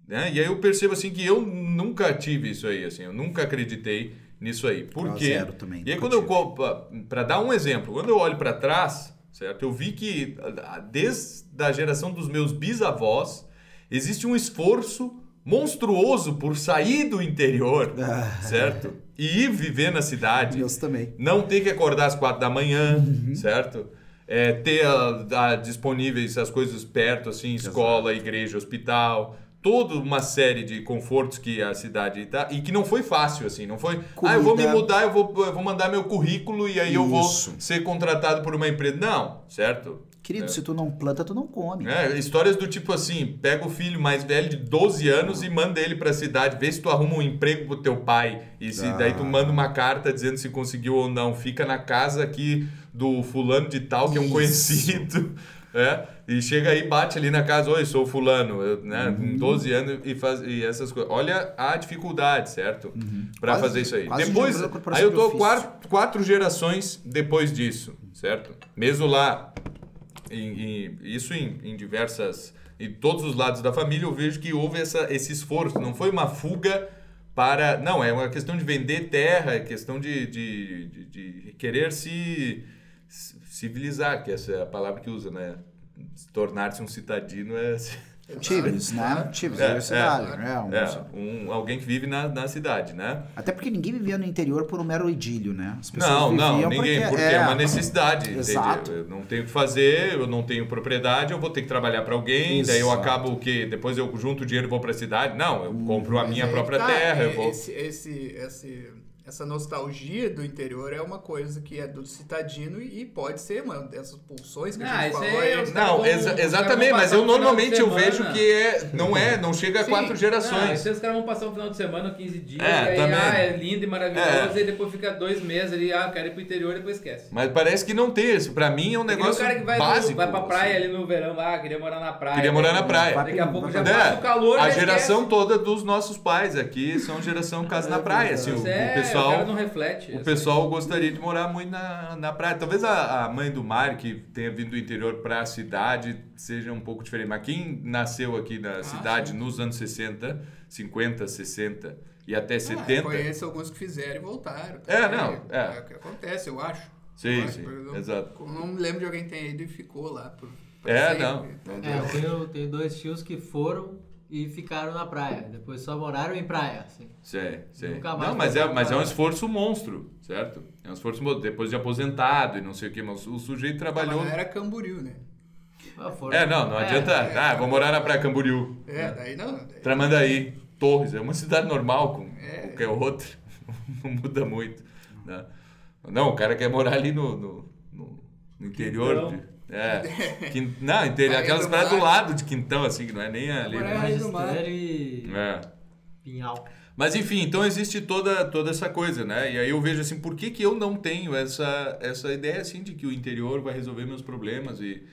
né? E aí eu percebo assim que eu nunca tive isso aí, assim, eu nunca acreditei nisso aí. Por Eu quê? também, E aí quando eu tive. para dar um exemplo, quando eu olho para trás, certo? Eu vi que ah, desde a geração dos meus bisavós existe um esforço monstruoso por sair do interior, *laughs* certo? E ir viver na cidade. Meus também. Não ter que acordar às quatro da manhã, certo? É, ter ah, ah, disponíveis as coisas perto, assim, escola, igreja, hospital, toda uma série de confortos que a cidade tá e que não foi fácil assim, não foi. Ah, eu vou me Comida. mudar, eu vou, eu vou mandar meu currículo e aí eu vou Isso. ser contratado por uma empresa. Não, certo? Querido, se tu não planta, tu não come. É, histórias do tipo assim, pega o filho mais velho de 12 anos e manda ele pra cidade, vê se tu arruma um emprego pro teu pai. E se, Ah. daí tu manda uma carta dizendo se conseguiu ou não. Fica na casa aqui do fulano de tal, que é um Isso. conhecido. *laughs* É, e chega aí, bate ali na casa, oi, sou fulano, eu, né, Uhum. com 12 anos e, faz, e essas coisas. Olha a dificuldade, certo? Pra Quase- fazer isso aí. Depois, aí eu tô ofício. quatro, quatro gerações depois disso, certo? Mesmo lá em- em- isso em, em diversas em todos os lados da família eu vejo que houve essa, esse esforço não foi uma fuga para não é uma questão de vender terra é questão de, de, de, de querer se civilizar que essa é a palavra que usa né tornar-se um citadino é *laughs* Tives, né? Tives, É, universidade, né? Um- é, um, alguém que vive na, na cidade né Até porque ninguém vivia no interior por um mero idílio, né? As pessoas Não, não, viviam ninguém, porque é, uma necessidade, Exato. entendeu? Eu não tenho o que fazer, eu não tenho propriedade, eu vou ter que trabalhar para alguém, daí eu Exato. acabo o quê? Depois eu junto o dinheiro e vou para a cidade? Não, eu compro a minha própria tá, terra, é, eu vou... Esse, esse, esse, essa nostalgia do interior é uma coisa que é do citadino e pode ser uma dessas pulsões que Ah, a gente isso falou. os caras Não, vão- exa- exatamente, mas eu normalmente eu vejo que é, não é, não chega a Sim. quatro Não, gerações. isso aí os caras vão passar um final de semana, 15 dias, É, e aí, também. ah, é lindo e maravilhoso, É. e depois fica dois meses ali, ah, quero ir pro interior e depois esquece. Mas parece que não tem isso. Pra mim é um É negócio o cara que vai, no- básico. vai pra praia assim. ali no verão, ah, queria morar na praia. Queria morar na praia. Daqui a pouco já É, passa o calor, a geração esquece. toda dos nossos pais aqui são geração casa na praia. Assim, o, Isso o é, o pessoal cara não reflete. O assim. pessoal gostaria de morar muito na, na praia. Talvez a, a mãe do Mário, que tenha vindo do interior para a cidade, seja um pouco diferente. Mas quem nasceu aqui na cidade nos anos 60, 50, 60 e até Ah, 70. conheço alguns que fizeram e voltaram. É, não, é. É o que acontece, eu acho. Sim, Eu acho, sim, eu não- exato. eu Não me lembro de alguém que tenha ido e ficou lá. Por, por É, sempre, não. entendeu? É, eu tenho, tenho dois tios que foram e ficaram na praia. Depois só moraram em praia, assim. Sei, sei. Nunca mais Não, mas é, mas é um esforço monstro, certo? É um esforço monstro. Depois de aposentado e não sei o que, mas o sujeito trabalhou. Mas era Camboriú, né? Ah, É, não, não É, adianta. Ah, vou morar na Praia Camboriú. É, daí não. daí- Tramandaí, Torres, é uma cidade normal com É. qualquer outra. *laughs* Não muda muito. Né? Não, o cara quer morar ali no, no, no- interior. Quintão. de- é. *laughs* Quin- não, interior, Praia aquelas do praias do Mar. lado de Quintão, assim, que não é nem ali. Morar né? aí do mar. Magistério e É. Pinhal. Mas enfim, então existe toda, toda essa coisa, né? E aí eu vejo assim, por que, que eu não tenho essa, essa ideia assim de que o interior vai resolver meus problemas e,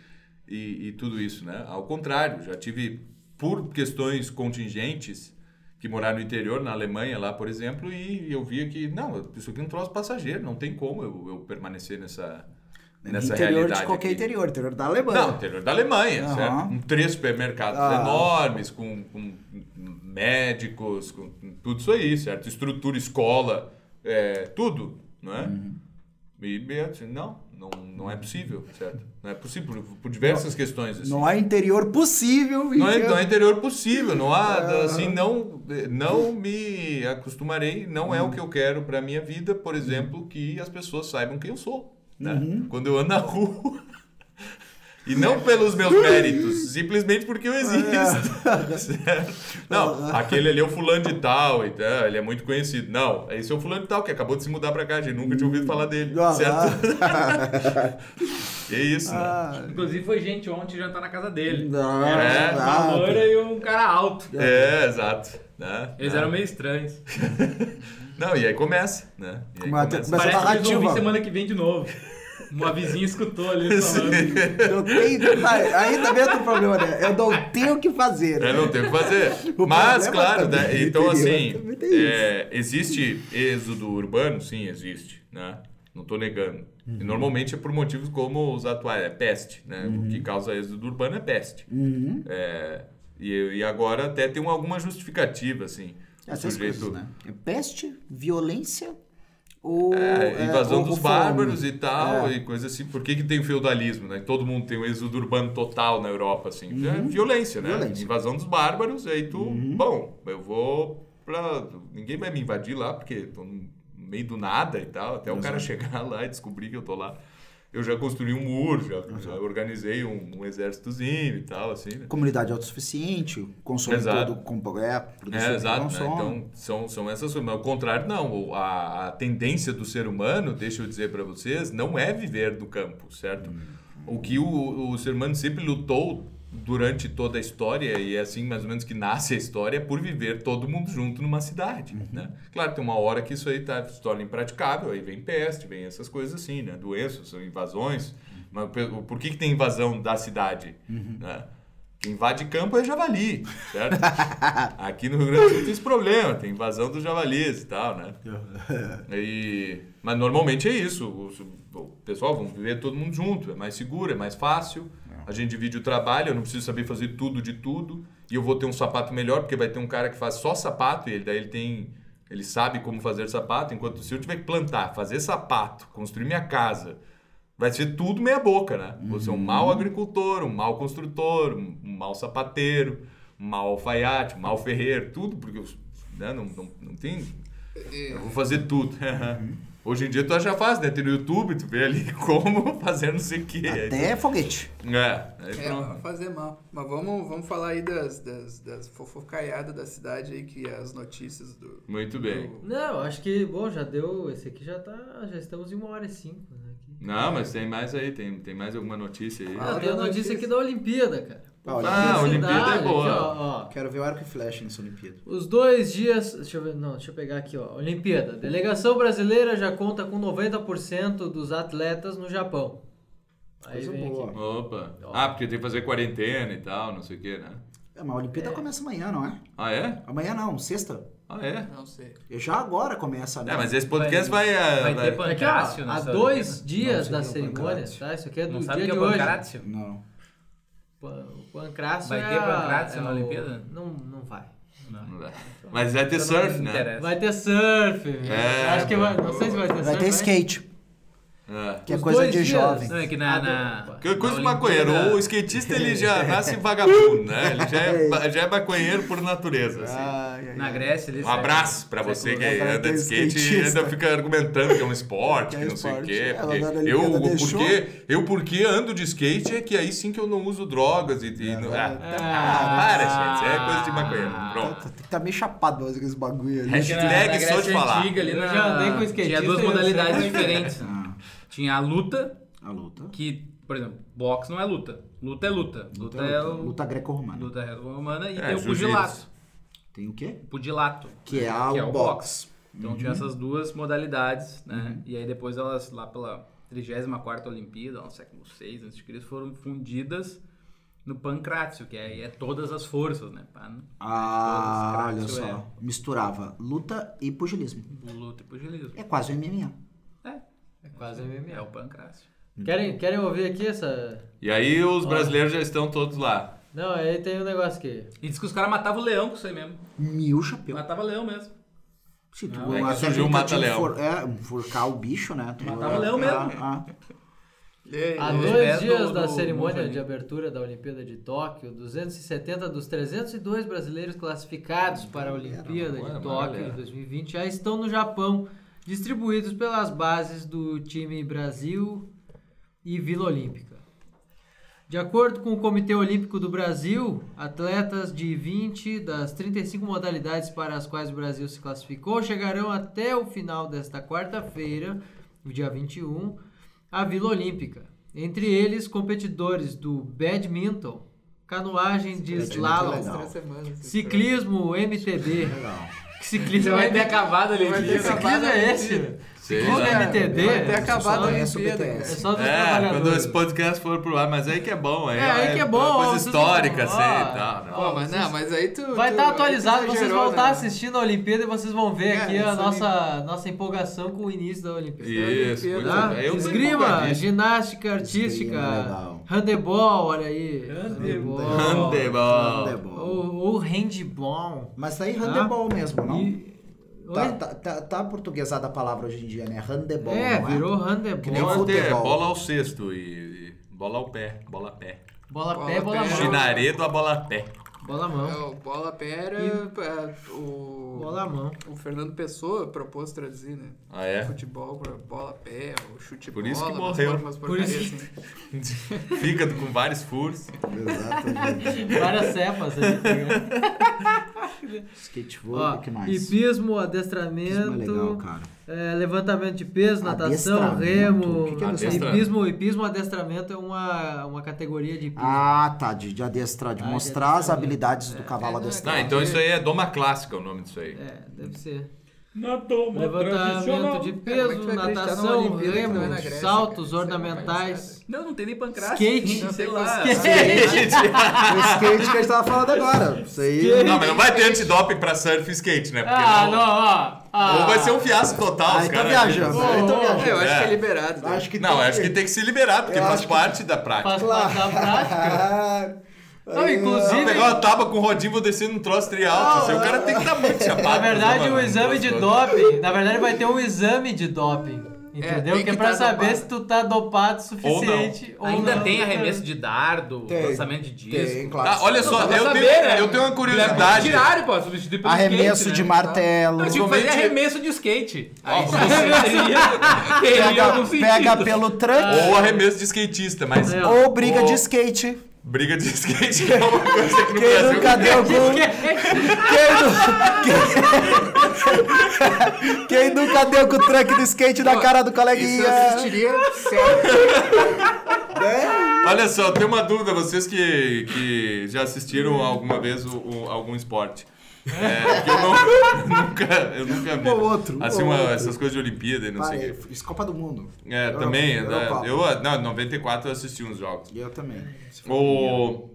e, e tudo isso, né? Ao contrário, já tive, por questões contingentes, que morar no interior, na Alemanha lá, por exemplo, e eu via que, não, isso aqui é um troço passageiro, não tem como eu, eu permanecer nessa, nessa interior realidade de qualquer aqui. interior, interior da Alemanha. Não, interior da Alemanha, Aham. certo? Com três supermercados Ah. enormes, com, com médicos, com tudo isso aí, certo? Estrutura, escola, é, tudo, não é? Uhum. E, e assim, não, não, não é possível, certo? Não é possível por, por diversas questões. Assim. Não há interior possível. Não é, não é interior possível, não há, Aham. assim, não, não me acostumarei, não é o que eu quero para minha vida, por exemplo, que as pessoas saibam quem eu sou, né? Uhum. Quando eu ando na rua. *laughs* E não pelos meus méritos, simplesmente porque eu existo. *laughs* Certo? Não, aquele ali é o fulano de tal, então, ele é muito conhecido. Não, esse é o fulano de tal que acabou de se mudar pra cá, a gente nunca tinha ouvido falar dele, Ah, certo? *laughs* É isso, né? ah, Inclusive foi gente ontem jantar na casa dele. não, É, Uma ah, loira e um cara alto. É, exato. Né? Eles Né? eram meio estranhos. Não, e aí começa, né? E aí começa. Mas essa Parece que eles vão vir narrativa- semana que vem de novo. Uma vizinha escutou ali *laughs* falando. Eu tenho, aí também tem problema, né? Eu não tenho o que fazer. É, não tem o que fazer. *laughs* O Mas, claro, né, do então assim, tem é, existe êxodo urbano? Sim, existe, né? Não estou negando. Uhum. E normalmente é por motivos como os atuais, é peste, né? O que causa êxodo urbano é peste. Uhum. É, e, e agora até tem uma- alguma justificativa, assim. Essas sujeito- coisas, né? É peste, violência ou... É, invasão ou dos bárbaros e tal, É. e coisa assim. Por que, que tem feudalismo, né? Todo mundo tem um êxodo urbano total na Europa, assim. É violência, né? Violência. Invasão dos bárbaros, aí tu... Bom, eu vou pra... Ninguém vai me invadir lá, porque tô no meio do nada e tal, até o cara *laughs* chegar lá e descobrir que eu tô lá. Eu já construí um muro, já, já organizei um, um exércitozinho e tal, assim, né? Comunidade autossuficiente, consome Exato. todo, com, é, produz É, tudo exato, né? Então, são, são essas coisas. Mas ao contrário, não. A, a tendência do ser humano, deixa eu dizer para vocês, não é viver do campo, certo? O que o, o ser humano sempre lutou durante toda a história, e é assim mais ou menos que nasce a história, é por viver todo mundo junto numa cidade, né? Claro, tem uma hora que isso aí tá, se torna impraticável, aí vem peste, vem essas coisas assim, né? Doenças, invasões. Mas pe- por que, que tem invasão da cidade? Né? Quem invade campo é javali, certo? *laughs* Aqui no Rio Grande do Sul tem esse problema, tem invasão dos javalis e tal, né? *laughs* E, mas normalmente é isso. O, o pessoal, vamos viver todo mundo junto. É mais seguro, é mais fácil. A gente divide o trabalho, eu não preciso saber fazer tudo de tudo. E eu vou ter um sapato melhor, porque vai ter um cara que faz só sapato, e ele, daí ele tem. Ele sabe como fazer sapato, enquanto se eu tiver que plantar, fazer sapato, construir minha casa, vai ser tudo meia boca, né? Vou ser um mau agricultor, um mau construtor, um, mau sapateiro, um mau alfaiate, um mau ferreiro, tudo, porque né, não, não, não tem. Eu vou fazer tudo. *laughs* Hoje em dia tu já faz, né? Tem no YouTube, tu vê ali *laughs* como fazer não sei o que. Até foguete. É, aí É, pronto. fazer mal. Mas vamos, vamos falar aí das, das, das fofocaiadas da cidade aí, que é as notícias do. Muito bem. do- Não, acho que, bom, já deu. Esse aqui já tá. Já estamos em uma hora e cinco, né? Não, mas tem mais aí, tem, tem mais alguma notícia aí. Ah, Ah, tem a notícia notícia. aqui da Olimpíada, cara. Ah, a Olimpíada é Felicidade, boa. aqui, ó, ó. Quero ver o arco e flecha nessa Olimpíada. Os dois dias. Deixa eu ver. Não, deixa eu pegar aqui, ó. Olimpíada. Delegação brasileira já conta com 90% dos atletas no Japão. Aí Coisa vem boa. aqui. Opa. Ó. Ah, porque tem que fazer quarentena e tal, não sei o que, né? É, mas a Olimpíada começa amanhã, não é? Ah, é? Amanhã não, sexta. Ah, é? Não sei. E Já agora começa, né? É, mas esse podcast vai. ah, vai ter vai- Aqui, ó, Pancrácio há nessa dois dias da cerimônia, tá? Isso aqui é do Não dia sabe o que de é hoje. pancrácio? Não. O pancrácio Vai é ter pancrácio é na o- Olimpíada? Não, não vai. Não vai. Mas vai ter Então surf, né? Vai ter surf. É, Acho que vai. Não sei se vai ter surf. Vai ter mas- skate, É. que é coisa de dias. jovem. Não, é que na. Ah, na. Que coisa de maconheiro. O skatista ele já *laughs* nasce vagabundo, né? Ele já é, *laughs* já é maconheiro por natureza. Assim. Ai, ai, Na. Grécia eles. Um abraço pra você que Agora anda tem de skate e ainda fica argumentando que é um esporte, Que que é não sei o esporte. quê. Porque eu, deixou. porque, eu porque ando de skate é que aí sim que eu não uso drogas e... e não- ah, ah, para, gente. É coisa de maconheiro. Pronto. Tem que estar meio chapado aqueles bagulho ali. Hashtag só de falar. Já andei com skatista Tinha duas modalidades diferentes. *laughs* Tinha a luta, a luta. que, por exemplo, boxe não é luta. Luta é luta. Luta, Luta, é luta, o. luta greco-romana. Luta romana e É, tem o pugilato. Tem o quê? Pugilato. Que é a que é o boxe. Então tinha essas duas modalidades, né? E aí depois elas, lá pela 34ª Olimpíada, no século VI a.C., foram fundidas no pancrácio, que aí é todas as forças, né? Pan, Ah, olha todas, só. crácio Misturava luta e pugilismo. é luta e pugilismo. É quase um MMA. É, É quase MMA. é o pancrácio. Querem, querem ouvir aqui essa. E aí os brasileiros já estão todos lá. Não, aí tem um negócio aqui. E diz que os caras matavam o leão com isso aí mesmo. Mil chapéu. Matava leão mesmo. Se tu Não, é que a surgiu o de mata-leão. enfor- É, enforcar o bicho, né? Tu- Matava o leão mesmo. Ah, E aí, Há dois dias do- da do cerimônia de abertura da Olimpíada de Tóquio, 270 dos 302 brasileiros classificados para a Olimpíada de Tóquio em 2020 já estão no Japão, distribuídos pelas bases do time Brasil e Vila Olímpica. De acordo com o Comitê Olímpico do Brasil, atletas de 20 das 35 modalidades para as quais o Brasil se classificou chegarão até o final desta quarta-feira, no dia 21, à Vila Olímpica. Entre eles, competidores do badminton, canoagem de é slalom, ciclismo MTB. Que ciclismo vai é ter acabado ali. vai Que ciclismo é esse? Ciclismo lá. MTD? Vai ter acabado só a conheço o Olimpíada, É só dos É, quando esse podcast for pro ar, mas aí que é bom. Aí É, aí que é bom, Coisa histórica, assim, e tal. né? Pô, mas não, mas aí tu. Vai estar tu atualizado, vocês vão estar né? assistindo a Olimpíada e vocês vão ver É, aqui a nossa, nossa empolgação com o início da Olimpíada. Isso, muito Tá? bem. Esgrima, ginástica artística. Handebol, olha aí. Handebol. Handebol. Handebol. Ou, ou handball. Mas tá aí handebol mesmo, não? E- Tá, tá, tá, tá portuguesada a palavra hoje em dia, né? Handebol, é, não virou Que handebol. nem Eu até futebol. bola ao cesto e, e bola ao pé, bola a pé. Bola Bola pé, bola pé. Chinaredo a bola a pé. Bola à É, mão. o bola pé era é, o, Bola mão. o Fernando Pessoa propôs traduzir, né? Ah, é? Futebol pra bola pé, o chute Por bola. isso que morreu. por- umas Por porcarias isso assim. Fica com vários furos. Exatamente. Várias cepas ali. *laughs* Skateboard, o que mais? hipismo, Isso é adestramento, legal, cara. é, levantamento de peso, natação, Adestramento? remo. O que que é adestramento? hipismo, hipismo, adestramento é uma, uma categoria de hipismo. Ah, tá, de, de adestrar, de Ah, de mostrar as adestramento. habilidades do cavalo É, adestrado. Ah, então isso aí é doma clássica o nome disso aí. É, deve ser. Na toma Levantamento de é peso, numa natação, é remo, Grécia, saltos cara? É ornamentais. Não, não tem nem pancrácio. Skate. Não, sei lá. *laughs* O skate que a gente tava falando agora. Isso aí. Não, mas não vai ter antidoping pra surf e skate, né? Porque Ah, não- não, ó. Ah, Ou vai ser um fiasco total. Ah, os então caras- viajando. Aí então ô, viajando. Eu acho É. que é liberado. né? Acho que Não, tem acho que tem que se liberar, porque Eu faz acho que- parte da prática. faz Claro. parte da prática. *laughs* Não, inclusive- pegar uma tábua com rodinho e vou descer num troço trialto. assim, o cara tem que estar muito chapado. Na verdade, pra fazer o uma- exame de doping, na verdade vai ter um exame de doping. Entendeu? tem que é pra tá saber dopado. se tu tá dopado o suficiente ou não. Ainda tem arremesso de dardo, Tem. lançamento de disco. Tem, claro. Tá, olha só, Não, eu, saber, tenho, né? eu tenho uma É curiosidade. diário, pô, substituir pelo Arremesso skate, de né? martelo. Não, tinha que fazer arremesso de skate. Aí *laughs* Pega, pega pelo tranco Ou arremesso de skatista, mas É. ou briga Ou- de skate. Briga de skate que é uma coisa que no Quem Brasil... nunca deu com. Quem, nu- Quem nunca deu com o tranque do skate na cara do Isso eu coleguinha? assistiria sério. Olha só, tem uma dúvida, vocês que, que já assistiram alguma vez o, o- algum esporte. É, que eu não- *laughs* nunca, eu nunca vi. Ou outro, Assim, ou uma- outro. essas coisas de Olimpíada e não sei o Pai, quê. isso Copa do Mundo. É, Eurocopa, também, né, Eurocopa. eu, não, 94 eu assisti uns jogos. E eu também. O,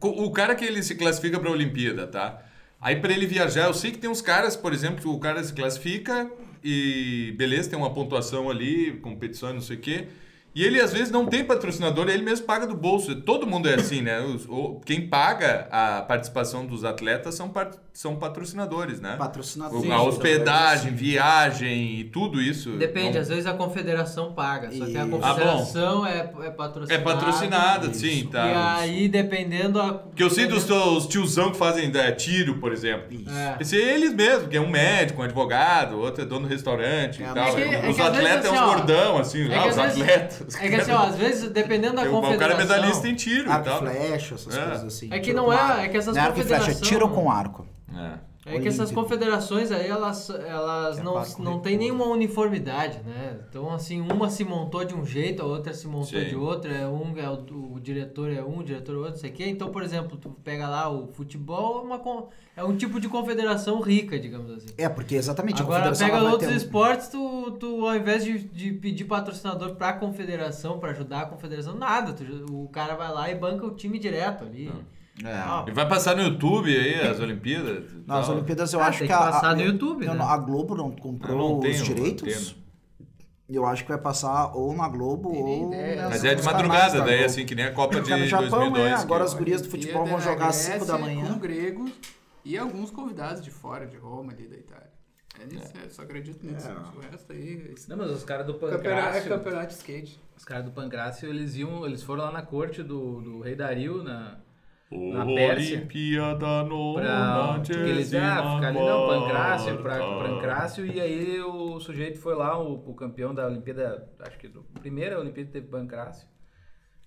o cara que ele se classifica para a Olimpíada, tá? Aí para ele viajar, eu sei que tem uns caras, por exemplo, que o cara se classifica e beleza, tem uma pontuação ali, competição e não sei o quê. E ele às vezes não tem patrocinador, ele mesmo paga do bolso. Todo mundo é assim, né? Os- o- quem paga a participação dos atletas são, par- são patrocinadores, né? Patrocinador. O- Sim, a hospedagem, viagem e tudo isso. Depende, não- às vezes a confederação paga, só que a Isso. confederação é, é patrocinada. É patrocinada, Isso. sim, tá. E aí, dependendo a. Que eu sei dos teus tiozão que fazem é, tiro, por exemplo. Isso. É. Esse é eles mesmo, que é um médico, um advogado, outro é dono do restaurante É, e tal. é que- é os atletas vezes, é uns assim, ó, gordão, assim, é ah, os atletas. É que assim, ó, às vezes, dependendo da o, o confederação. cara é medalhista em tiro Arco e tal. flecha, essas É. coisas assim. É que não é- arco. é que essas Não é arco e flecha, é tiro com arco. É. É que essas confederações aí, elas, elas É não, não fogo. nenhuma uniformidade, né? Então, assim, uma se montou de um jeito, a outra se montou Sim. de outra, é um, é o, o diretor é um, o diretor é outro, não sei o quê. Então, por exemplo, tu pega lá o futebol, é, uma, é um tipo de confederação rica, digamos assim. É, porque exatamente a Agora, confederação pega outros ter um- esportes, tu, tu ao invés de, de pedir patrocinador pra confederação, pra ajudar a confederação, nada. tu- o cara vai lá e banca o time direto ali. É. Ah, E vai passar no YouTube aí as Olimpíadas? Nas tal. Olimpíadas eu Ah, acho tem que que a, passar a, no YouTube, eu né? não- a Globo não Eu comprou não tenho os direitos. Eu acho que vai passar ou na Globo ou nessa- Mas é de madrugada, da daí Globo. assim, que nem a Copa de no Japão, 2002. é, agora que- as gurias do futebol vão jogar às 5 da manhã. Com gregos e alguns convidados de fora, de Roma, ali da Itália. É nisso, é, só acredito nisso. É. O resto aí. esse Não, mas os caras do Campeonato, é Pancrácio, campeonato de skate. os caras do Pancrácio, eles iam, eles foram lá na corte do, do rei Dario, na, Na Pérsia. Olimpíada no pra, eles ah, ficar ali não, Pancrácio, pra Pancrácio, e aí o sujeito foi lá, o, o campeão da Olimpíada, acho que do primeira Olimpíada teve Pancrácio.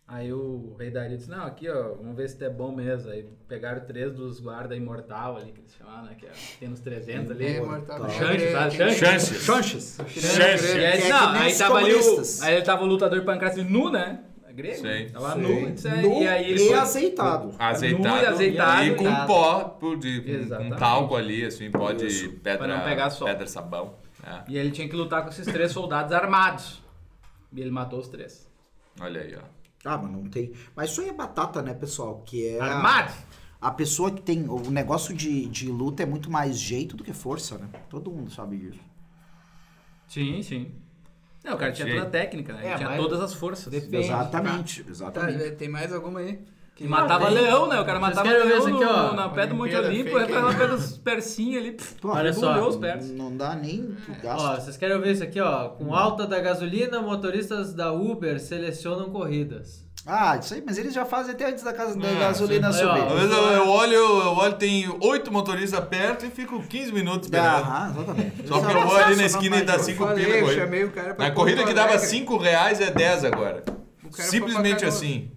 Aí o rei Dario disse, não, aqui ó, vamos ver se tu é bom mesmo. Aí pegaram três dos guarda imortal ali, que eles chamaram, né, que é, tem nos 300 ali. É, mortal. Tá. Chanches, sabe? Chances. Chanches. Chances. E aí, não, tava ali o, comunistas. aí ele tava o lutador Pancrácio nu, né? Grego. Sim. Tava Sim. nu, disse, Nu e aí ele e foi- azeitado. Azeitado, Nu e azeitado. e com pó, por de, com talco ali, assim, pó de Isso. pedra, Pra não pegar sol. pedra sabão. É. E ele tinha que lutar com esses três soldados armados. E ele matou os três. Olha aí, ó. Ah, mas não tem. Mas isso aí é batata, né, pessoal? Que é. a- Armados! A pessoa que tem. O negócio de, de luta é muito mais jeito do que força, né? Todo mundo sabe disso. Sim, sim. Não, o cara tinha toda a técnica, né? Ele É, tinha mas- todas as forças. Depende. Exatamente, Tá, exatamente. tem mais alguma aí? Que E matava tem. leão, né? O cara Vocês matava querem ver leão isso aqui, no- ó? na pé do Monte Olimpíada Olimpo, aí fake. ela pega os persinhos ali. pff, Pô, Olha só. os. Não dá nem tu Ó, gasta. vocês querem ver isso aqui, ó? Com alta da gasolina, motoristas da Uber selecionam corridas. Ah, isso aí, mas eles já fazem até antes da, casa, da Ah, gasolina sim. Subir. vezes eu, eu olho, eu olho, tem oito motoristas perto e fico 15 minutos esperando. Aham, exatamente. Só que Eles eu vou ali na esquina e dá jogo. 5 Falei, pila eu corrida. chamei o cara pra Na corrida que dava. 5 reais é 10 agora. Simplesmente assim.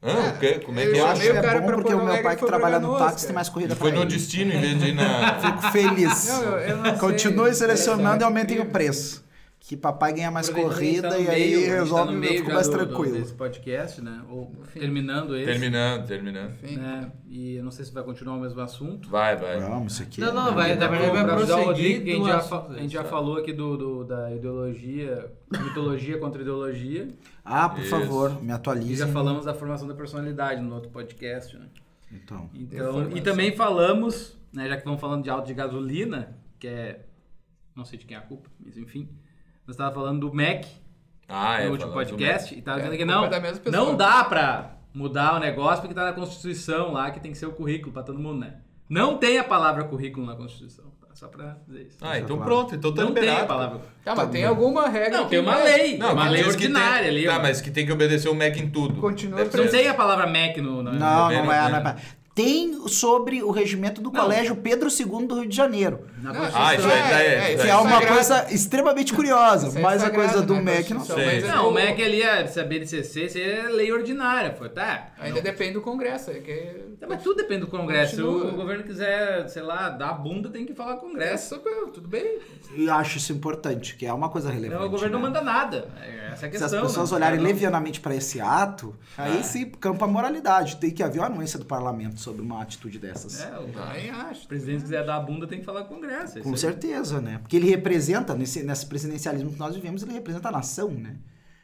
Hã? O quê? Como é eu que Eu é? acho chamei que o cara é bom porque o meu pai que trabalha no táxi tem mais corrida foi pra no destino em vez de ir na. *laughs* Fico feliz. Não, eu, eu sei. Continue selecionando e aumentem o preço. Que papai ganha mais gente corrida tá e aí meio, tá resolve no e meio fica mais do- do- tranquilo. desse podcast, né? Ou Enfim. terminando esse. Terminando, terminando. Enfim, Né? E eu não sei se vai continuar o mesmo assunto. Vai, vai. Vamos, isso aqui. Não, não, é- vai, na verdade vai Pra ajudar o prosseguir Rodrigo, que a gente já, a gente já falou aqui do, do- da ideologia, mitologia contra ideologia. Ah, por Isso. favor, me E atualize. já falamos da formação da personalidade no outro podcast, né? Então. Então, e também falamos, né, já que vamos falando de auto de gasolina, que é. Não sei de quem é a culpa, mas enfim. Nós estávamos falando do MEC Ah, é. no último falando do podcast e tava É, dizendo que não, não dá pra mudar o negócio porque tá na Constituição lá que tem que ser o currículo pra todo mundo, né? Não tem a palavra currículo na Constituição, tá? Só pra dizer isso. Ah, então Claro. pronto, então tá não tem liberado. a palavra. Tá, mas tem alguma regra Não, que tem uma lei, Não, uma lei ordinária tem, ali. Tá, mas que tem que obedecer o MEC em tudo. Continua ser. Não tem a palavra MEC no... no Não, não Menos, é, né? não é. Tem sobre o regimento do Não. Colégio Pedro II do Rio de Janeiro. Na Constituição. Ah, isso aí tá- é- isso Que aí é uma coisa extremamente curiosa, Isso é mas a coisa do né, MEC não sei. mas é Não, o MEC ali, é, se a BNCC, isso é lei ordinária, foi, tá? Ainda depende do Congresso. É que... Tá, mas tudo depende do Congresso. Se Continua. o, o governo quiser, sei lá, dar a bunda, tem que falar com o Congresso. Tudo bem. Eu acho isso importante, que é uma coisa relevante. Não, o governo né? não manda nada. É, Essa é a Se questão. as pessoas né? olharem Não- levianamente para esse ato, aí se campa a moralidade. Tem que haver uma anuência do parlamento sobre uma atitude dessas. É, o, Também acho. o presidente quiser dar a bunda, tem que falar com o Congresso. Com certeza, né? Porque ele representa, nesse, nesse presidencialismo que nós vivemos, ele representa a nação, né?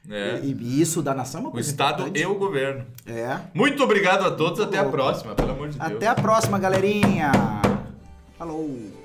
É. E, e isso da nação é uma O coisa Estado importante. e o governo. É. Muito obrigado a todos, até a bom. próxima, pelo amor de Deus. Até a próxima, galerinha. Falou.